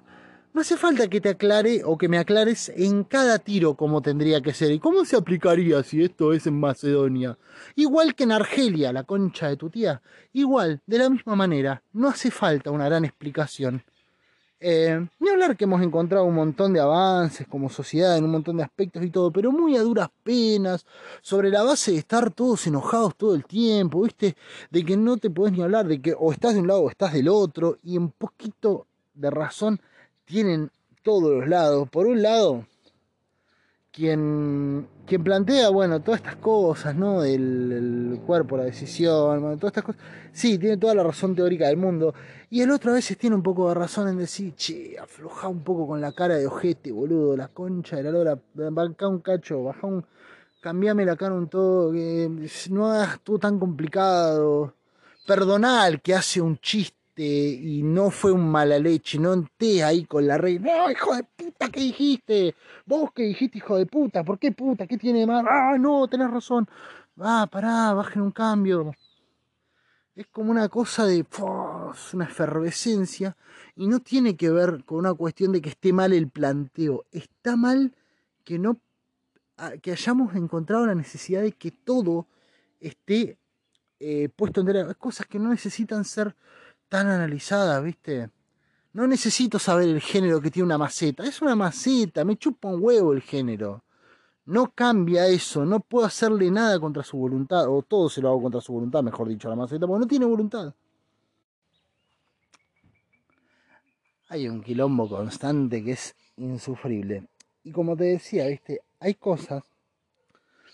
[SPEAKER 1] No hace falta que te aclare o que me aclares en cada tiro cómo tendría que ser y cómo se aplicaría si esto es en Macedonia. Igual que en Argelia, la concha de tu tía. Igual, de la misma manera, no hace falta una gran explicación. Eh, ni hablar que hemos encontrado un montón de avances como sociedad en un montón de aspectos y todo, pero muy a duras penas, sobre la base de estar todos enojados todo el tiempo, ¿viste? De que no te podés ni hablar, de que o estás de un lado o estás del otro, y un poquito de razón tienen todos los lados. Por un lado, quien, quien plantea, bueno, todas estas cosas, ¿no? El, cuerpo, la decisión, todas estas cosas. Sí, tiene toda la razón teórica del mundo. Y el otro a veces tiene un poco de razón en decir, che, afloja un poco con la cara de ojete, boludo, la concha de la lora, banca un cacho, baja un. Cambiame la cara un toque, no hagas todo tan complicado. Perdonar que hace un chiste y no fue un mala leche, no enté ahí con la reina. No, hijo de puta, ¿qué dijiste? Vos que dijiste, hijo de puta, ¿por qué puta? ¿Qué tiene de mal? Ah, no, tenés razón. Ah, pará, bajen un cambio. Es como una cosa de una efervescencia y no tiene que ver con una cuestión de que esté mal el planteo. Está mal que no ah, que hayamos encontrado la necesidad de que todo esté eh, puesto en cosas que no necesitan ser tan analizada, ¿viste? No necesito saber el género que tiene una maceta. Es una maceta, me chupa un huevo el género. No cambia eso, no puedo hacerle nada contra su voluntad, o todo se lo hago contra su voluntad, mejor dicho, la maceta, porque no tiene voluntad. Hay un quilombo constante que es insufrible. Y como te decía, viste, hay cosas.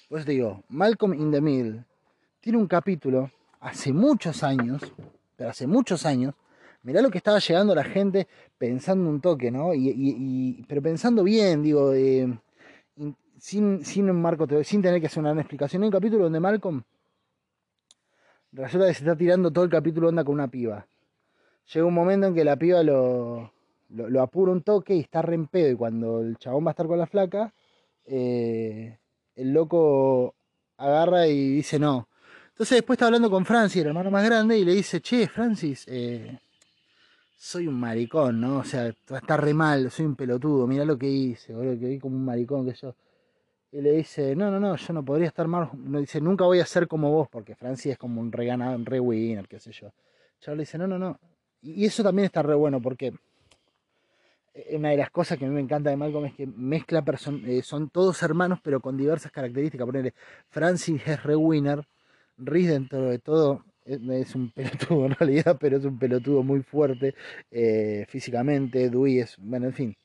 [SPEAKER 1] Pues te digo, Malcolm in the Middle tiene un capítulo hace muchos años pero hace muchos años, mirá lo que estaba llegando la gente pensando un toque, ¿no? Y, pero pensando bien, digo, eh, sin, sin un marco, sin tener que hacer una gran explicación. Hay un capítulo donde Malcolm resulta que se está tirando todo el capítulo onda con una piba. Llega un momento en que la piba lo, lo, apura un toque y está re en pedo. Y cuando el chabón va a estar con la flaca, eh, el loco agarra y dice no. Entonces después está hablando con Francis, el hermano más grande, y le dice, che, Francis, eh, soy un maricón, ¿no? O sea, está re mal, soy un pelotudo, mira lo que hice, boludo, que vi como un maricón que yo. Y le dice, no, no, no, yo no podría estar mal. No, dice, nunca voy a ser como vos, porque Francis es como un re ganado, un re winner, qué sé yo. Charlie dice, no, no, no. Y eso también está re bueno, porque eh, una de las cosas que a mí me encanta de Malcolm es que mezcla personas, eh, son todos hermanos, pero con diversas características. Ponerle, Francis es re winner, Riz dentro de todo es, un pelotudo en realidad, pero es un pelotudo muy fuerte eh, físicamente. Dewey es, bueno, en fin,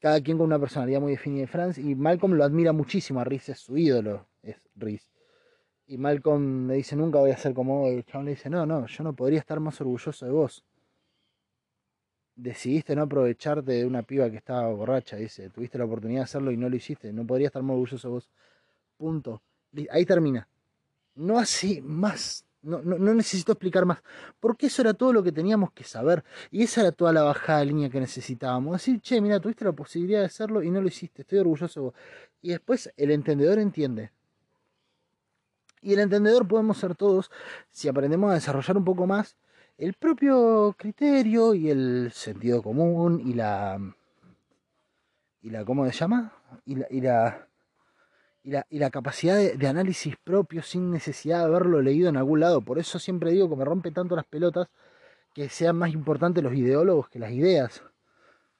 [SPEAKER 1] cada quien con una personalidad muy definida de Franz. Y Malcolm lo admira muchísimo a Riz, es su ídolo, es Riz. Y Malcolm le dice, nunca voy a ser como vos. El chabón le dice, no, no, yo no podría estar más orgulloso de vos. Decidiste no aprovecharte de una piba que estaba borracha, dice. Tuviste la oportunidad de hacerlo y no lo hiciste. No podría estar más orgulloso de vos. Punto. Ahí termina. No así más no, necesito explicar más. Porque eso era todo lo que teníamos que saber. Y esa era toda la bajada de línea que necesitábamos. Decir, che, mira, tuviste la posibilidad de hacerlo y no lo hiciste. Estoy orgulloso de vos. Y después el entendedor entiende. Y el entendedor podemos ser todos si aprendemos a desarrollar un poco más el propio criterio y el sentido común y la. y la ¿cómo se llama? y la, y la y la, capacidad de, análisis propio sin necesidad de haberlo leído en algún lado. Por eso siempre digo que me rompe tanto las pelotas que sean más importantes los ideólogos que las ideas.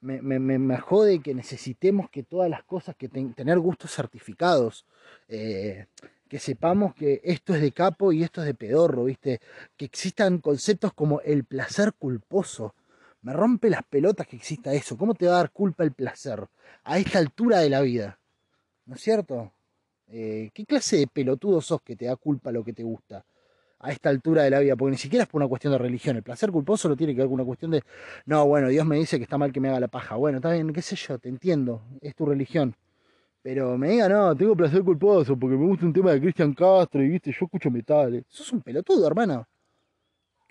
[SPEAKER 1] Me, jode que necesitemos que todas las cosas, que tener gustos certificados, eh, que sepamos que esto es de capo y esto es de pedorro, ¿viste? Que existan conceptos como el placer culposo. Me rompe las pelotas que exista eso. ¿Cómo te va a dar culpa el placer a esta altura de la vida? ¿No es cierto? Eh, ¿Qué clase de pelotudo sos que te da culpa lo que te gusta? a esta altura de la vida, porque ni siquiera es por una cuestión de religión. El placer culposo lo tiene que ver con una cuestión de, no, bueno, Dios me dice que está mal que me haga la paja. Bueno, está bien, qué sé yo, te entiendo, es tu religión. Pero me diga, no, tengo placer culposo porque me gusta un tema de Cristian Castro y viste, yo escucho metales. Sos un pelotudo, hermano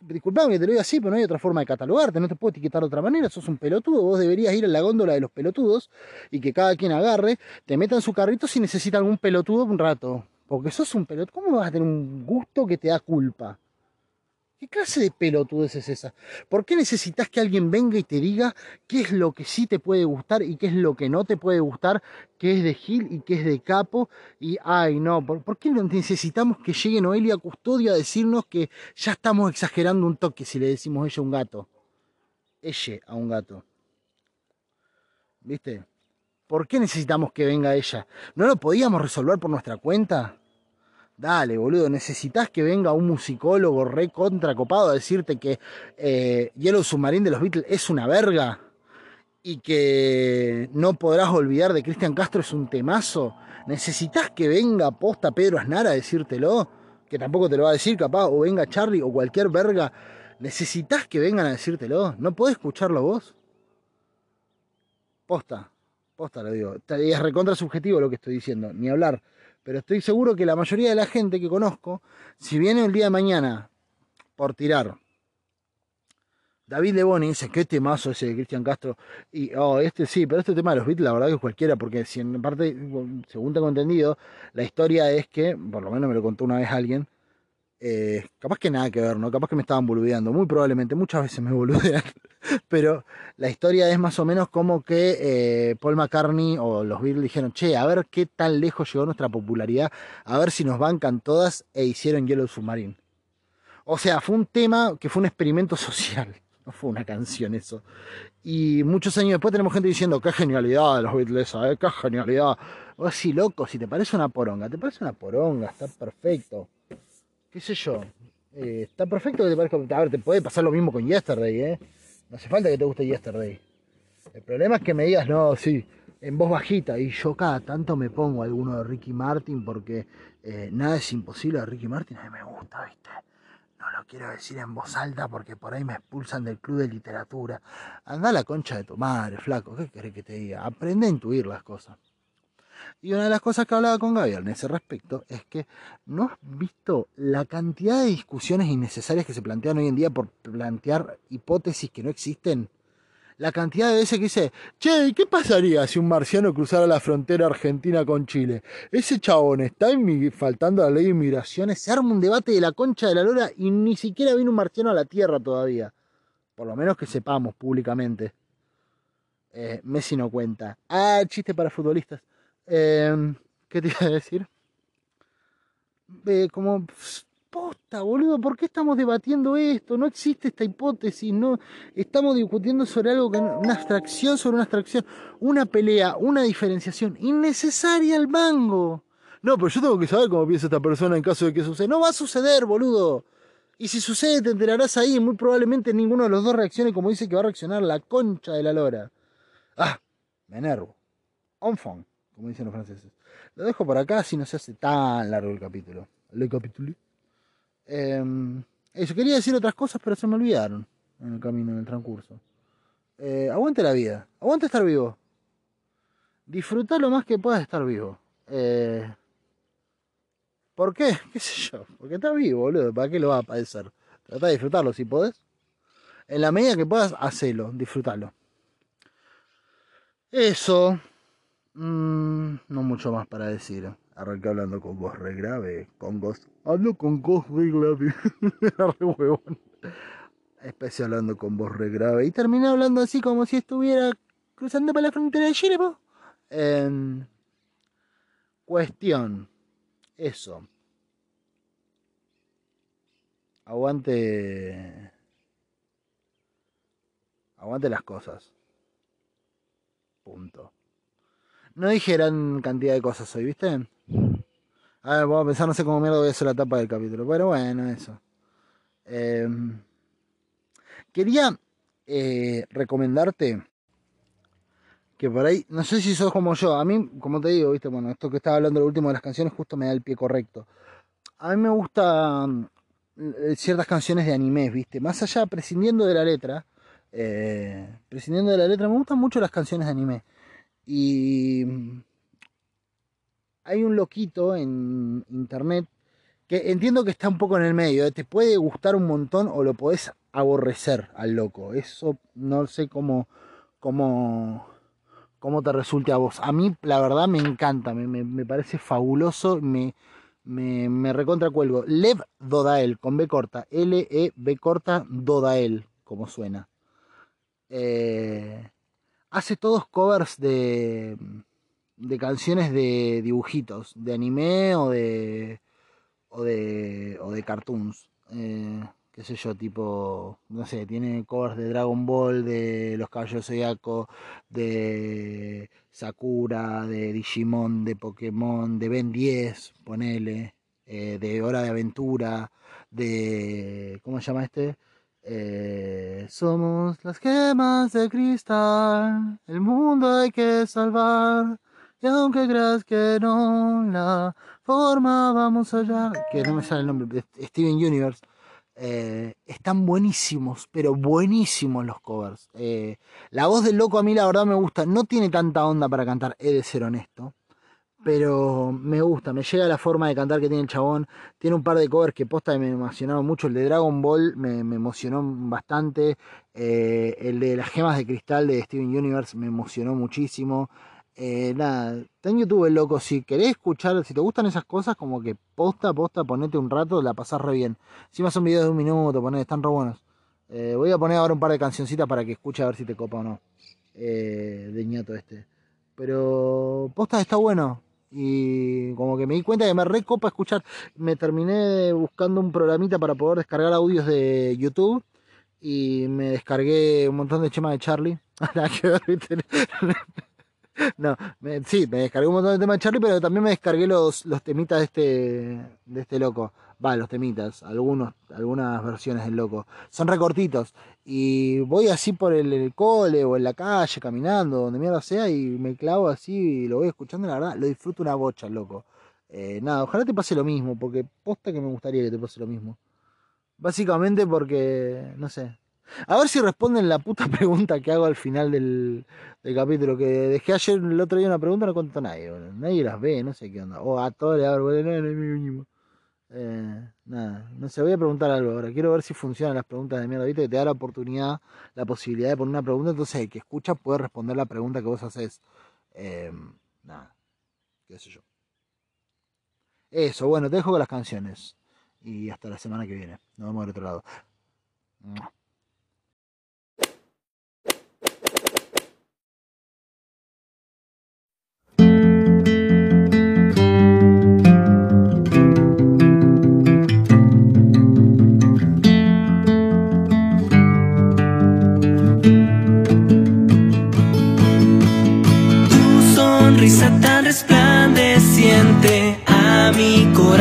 [SPEAKER 1] disculpame que te lo diga así, pero no hay otra forma de catalogarte, no te puedo etiquetar de otra manera, sos un pelotudo, vos deberías ir a la góndola de los pelotudos y que cada quien agarre, te meta en su carrito si necesita algún pelotudo un rato. Porque sos un pelotudo, ¿cómo vas a tener un gusto que te da culpa? ¿Qué clase de pelotudez es esa? ¿Por qué necesitas que alguien venga y te diga qué es lo que sí te puede gustar y qué es lo que no te puede gustar, qué es de Gil y qué es de Capo? Y, ay, no, ¿por, qué necesitamos que llegue Noelia Custodio a decirnos que ya estamos exagerando un toque si le decimos ella a un gato? Ella a un gato. ¿Viste? ¿Por qué necesitamos que venga ella? ¿No lo podíamos resolver por nuestra cuenta? Dale, boludo, necesitas que venga un musicólogo re contracopado a decirte que eh, Yellow de los Beatles es una verga y que no podrás olvidar de Cristian Castro es un temazo. Necesitas que venga posta Pedro Aznar a decírtelo, que tampoco te lo va a decir capaz, o venga Charlie o cualquier verga. Necesitas que vengan a decírtelo, no podés escucharlo vos. Posta, posta lo digo. Es recontra subjetivo lo que estoy diciendo, ni hablar pero estoy seguro que la mayoría de la gente que conozco, si viene el día de mañana por tirar, David Leboni dice, qué temazo ese de Cristian Castro, y oh, este sí, pero este tema de los Beatles la verdad que es cualquiera, porque si en parte, según tengo entendido, la historia es que, por lo menos me lo contó una vez alguien, eh, capaz que nada que ver, ¿no? Capaz que me estaban boludeando, muy probablemente, muchas veces me boludean, pero la historia es más o menos como que eh, Paul McCartney o los Beatles dijeron, che, a ver qué tan lejos llegó nuestra popularidad, a ver si nos bancan todas e hicieron Yellow Submarine. O sea, fue un tema que fue un experimento social, no fue una canción eso. Y muchos años después tenemos gente diciendo, qué genialidad de los Beatles, ¿eh? qué genialidad. O así, loco, si te parece una poronga, te parece una poronga, está perfecto qué sé yo, eh, está perfecto que te parezca. A ver, te puede pasar lo mismo con Yesterday, ¿eh? No hace falta que te guste Yesterday. El problema es que me digas, no, sí, en voz bajita. Y yo cada tanto me pongo alguno de Ricky Martin porque eh, nada es imposible de Ricky Martin. A mí me gusta, ¿viste? No lo quiero decir en voz alta porque por ahí me expulsan del club de literatura. Anda a la concha de tu madre, flaco. ¿Qué querés que te diga? Aprende a intuir las cosas. Y una de las cosas que hablaba con Gabriel en ese respecto es que no has visto la cantidad de discusiones innecesarias que se plantean hoy en día por plantear hipótesis que no existen. la cantidad de veces que dice, che, ¿y qué pasaría si un marciano cruzara la frontera argentina con Chile? Ese chabón está faltando a la ley de inmigraciones, se arma un debate de la concha de la lora y ni siquiera vino un marciano a la Tierra todavía. Por lo menos que sepamos públicamente. Eh, Messi no cuenta. Ah, chiste para futbolistas. Em, ¿Qué te iba a decir? Eh, como posta, boludo, ¿por qué estamos debatiendo esto? No existe esta hipótesis, no estamos discutiendo sobre algo que una abstracción sobre una abstracción, una pelea, una diferenciación innecesaria al mango. No, pero yo tengo que saber cómo piensa esta persona en caso de que suceda. No va a suceder, boludo. Y si sucede, te enterarás ahí. Muy probablemente ninguno de los dos reaccione como dice que va a reaccionar la concha de la lora. Ah, me enervo. Enfant, como dicen los franceses. Lo dejo por acá si no se hace tan largo el capítulo. Le capítulo. Eh, eso, quería decir otras cosas, pero se me olvidaron en el camino, en el transcurso. Eh, aguante la vida, aguante estar vivo. Disfruta lo más que puedas estar vivo. Eh, ¿Por qué? ¿Qué sé yo? Porque estás vivo, boludo. ¿Para qué lo vas a padecer? Trata de disfrutarlo si podés. En la medida que puedas, hacelo, disfrútalo. Eso. Mm, no mucho más para decir. Arranqué hablando con voz re grave, con voz. Hablo con voz re grave. re huevón. Hablando con voz re grave. Y terminé hablando así como si estuviera cruzando para la frontera de Chile, po. cuestión. Eso. Aguante. Aguante las cosas. Punto. No dije gran cantidad de cosas hoy, ¿viste? A ver, vamos a pensar, no sé cómo mierda voy a hacer la tapa del capítulo. Pero bueno, eso. Em, quería eh, recomendarte que por ahí, no sé si sos como yo, a mí, como te digo, viste, bueno, esto que estaba hablando lo último de las canciones justo me da el pie correcto. A mí me gustan eh, ciertas canciones de anime, viste, más allá, prescindiendo de la letra, eh, prescindiendo de la letra, me gustan mucho las canciones de anime. Y hay un loquito en internet que entiendo que está un poco en el medio. ¿eh? Te puede gustar un montón o lo podés aborrecer al loco. Eso no sé cómo, cómo, cómo te resulte a vos. A mí, la verdad, me encanta. Me, parece fabuloso. Me, me, me recontra cuelgo. Lev Dodael, con B corta. L-E-B corta Dodael, como suena. Eh, hace todos covers de, de canciones de dibujitos, de anime o de o de, o de cartoons. Eh, qué sé yo, tipo, no sé, tiene covers de Dragon Ball, de Los Caballos Zodiaco, de Sakura, de Digimon, de Pokémon, de Ben 10, ponele, eh, de Hora de Aventura, de. ¿Cómo se llama este? Eh, somos las gemas de cristal, el mundo hay que salvar. Y aunque creas que no, la forma vamos allá. Que no me sale el nombre, Steven Universe. Eh, están buenísimos, pero buenísimos los covers. Eh, la voz del loco a mí la verdad me gusta. No tiene tanta onda para cantar, he de ser honesto pero me gusta, me llega la forma de cantar que tiene el chabón. Tiene un par de covers que posta me emocionaron mucho. El de Dragon Ball me, emocionó bastante. Eh, el de las gemas de cristal de Steven Universe me emocionó muchísimo. Eh, nada, está en YouTube el loco. Si querés escuchar, si te gustan esas cosas, como que posta, posta, ponete un rato, la pasás re bien. Más son videos de un minuto, ponete, están re buenos. Eh, voy a poner ahora un par de cancioncitas para que escuche a ver si te copa o no. de ñato este. Pero posta está bueno y como que me di cuenta que me recopa escuchar. Me terminé buscando un programita para poder descargar audios de YouTube y me descargué un montón de chemas de Charlie. no, sí, me descargué un montón de temas de Charlie, pero también me descargué los, los temitas de este, de este loco va, los temitas, algunos, algunas versiones del loco. Son recortitos. Y voy así por el, cole o en la calle, caminando, donde mierda sea, y me clavo así y lo voy escuchando, la verdad, lo disfruto una bocha, loco. Eh, nada, ojalá te pase lo mismo, porque posta que me gustaría que te pase lo mismo. Básicamente porque, no sé. A ver si responden la puta pregunta que hago al final del, capítulo. Que dejé ayer el otro día una pregunta, no contó nadie. Nadie las ve, no sé qué onda. O a todos le abro, no, no, no, Eh, nada, no sé, voy a preguntar algo ahora. Quiero ver si funcionan las preguntas de mierda. Viste que te da la oportunidad, la posibilidad de poner una pregunta, entonces el que escucha puede responder la pregunta que vos haces. Eh, nada, qué sé yo. Eso, bueno, te dejo con las canciones. Y hasta la semana que viene. Nos vemos del otro lado.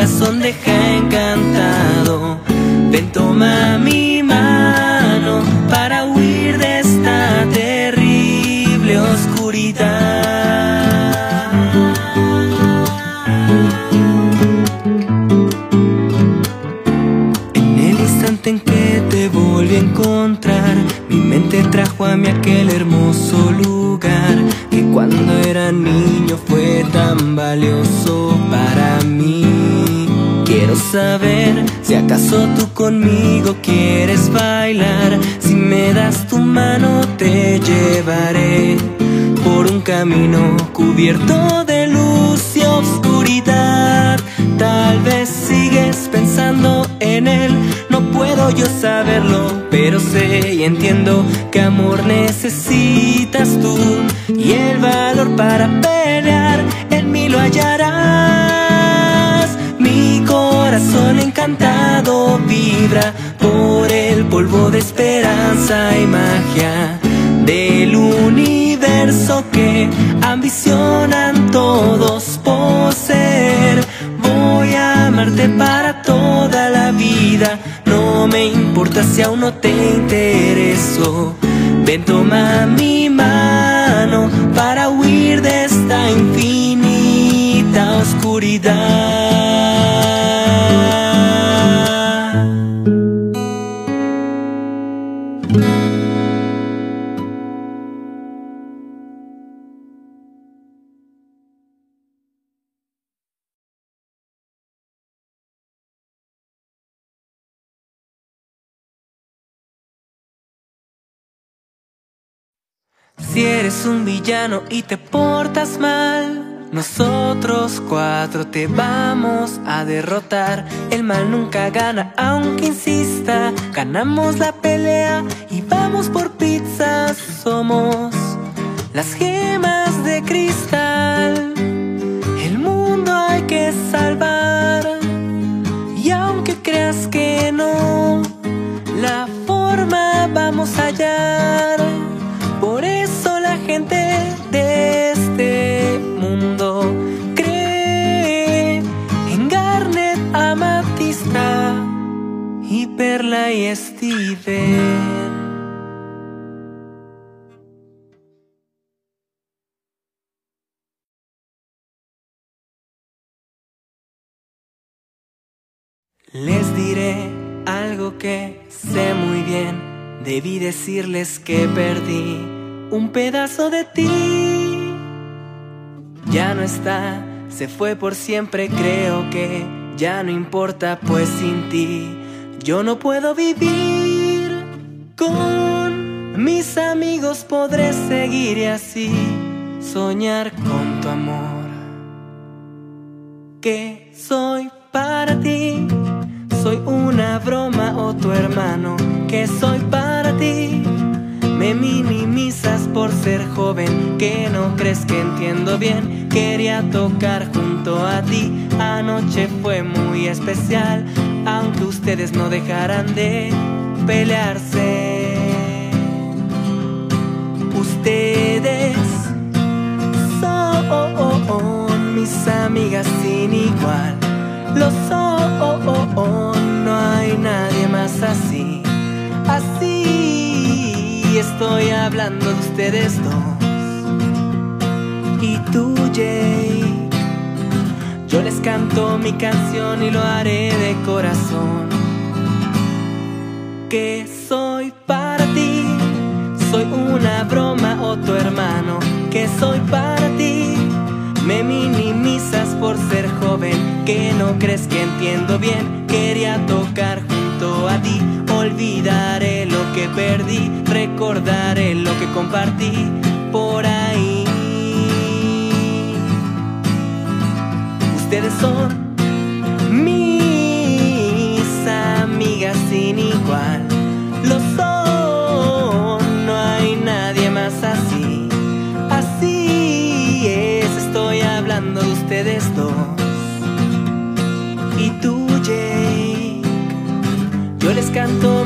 [SPEAKER 2] Corazón deja encantado. Ven, toma mi mano para huir de esta terrible oscuridad. En el instante en que te volví a encontrar, mi mente trajo a mí aquel hermoso lugar que cuando era niño fue tan valioso para mí. Quiero saber si acaso tú conmigo quieres bailar. Si me das tu mano te llevaré por un camino cubierto de luz y oscuridad. Tal vez sigues pensando en él, no puedo yo saberlo, pero sé y entiendo que amor necesitas tú y el valor para pelear en mí lo hallarás corazón encantado vibra por el polvo de esperanza y magia del universo que ambicionan todos poseer. Voy a amarte para toda la vida, no me importa si aún no te intereso. Ven, toma mi mano para huir de esta infinita oscuridad. Si eres un villano y te portas mal, nosotros cuatro te vamos a derrotar. El mal nunca gana, aunque insista. Ganamos la pelea y vamos por pizzas. Somos las gemas de cristal. El mundo hay que salvar. Y aunque creas que no, la forma vamos a hallar. Gente de este mundo cree en Garnet, Amatista y Perla y Steven. Les diré algo que sé muy bien. Debí decirles que perdí un pedazo de ti. Ya no está, se fue por siempre, creo que ya no importa, pues sin ti yo no puedo vivir. Con mis amigos podré seguir y así soñar con tu amor. Que soy para ti soy una broma o tu hermano, que soy para ti. Me minimizas por ser joven, que no crees que entiendo bien. Quería tocar junto a ti, anoche fue muy especial, aunque ustedes no dejaran de pelearse. Ustedes son mis amigas sin igual, lo son no hay nadie más así, así estoy hablando de ustedes dos. Y tú, Jake, yo les canto mi canción y lo haré de corazón. Que soy para ti, soy una broma o tu hermano, que soy para ti Me minimizas por ser joven, que no crees que entiendo bien. Quería tocar junto a ti, olvidaré lo que perdí, recordaré lo que compartí por ahí. Ustedes son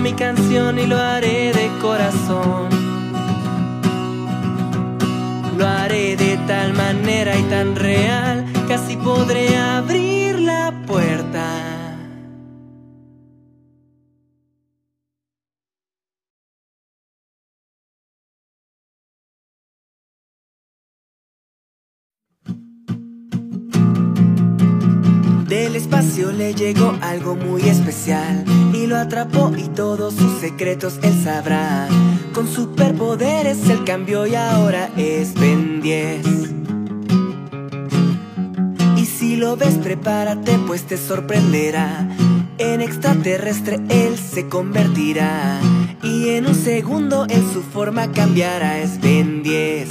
[SPEAKER 2] mi canción y lo haré de corazón. Lo haré de tal manera y tan real que así podré abrir la puerta. Del espacio le llegó algo muy especial y lo atrapó y todos sus secretos él sabrá. Con superpoderes él cambió y ahora es Ben 10. Y si lo ves prepárate pues te sorprenderá. En extraterrestre él se convertirá y en un segundo en su forma cambiará es Ben 10.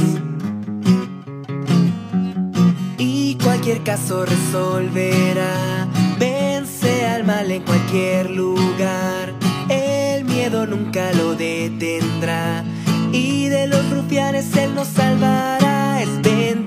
[SPEAKER 2] Y cualquier caso resolverá mal en cualquier lugar. El miedo nunca lo detendrá. Y de los rufianes él nos salvará. Es Ben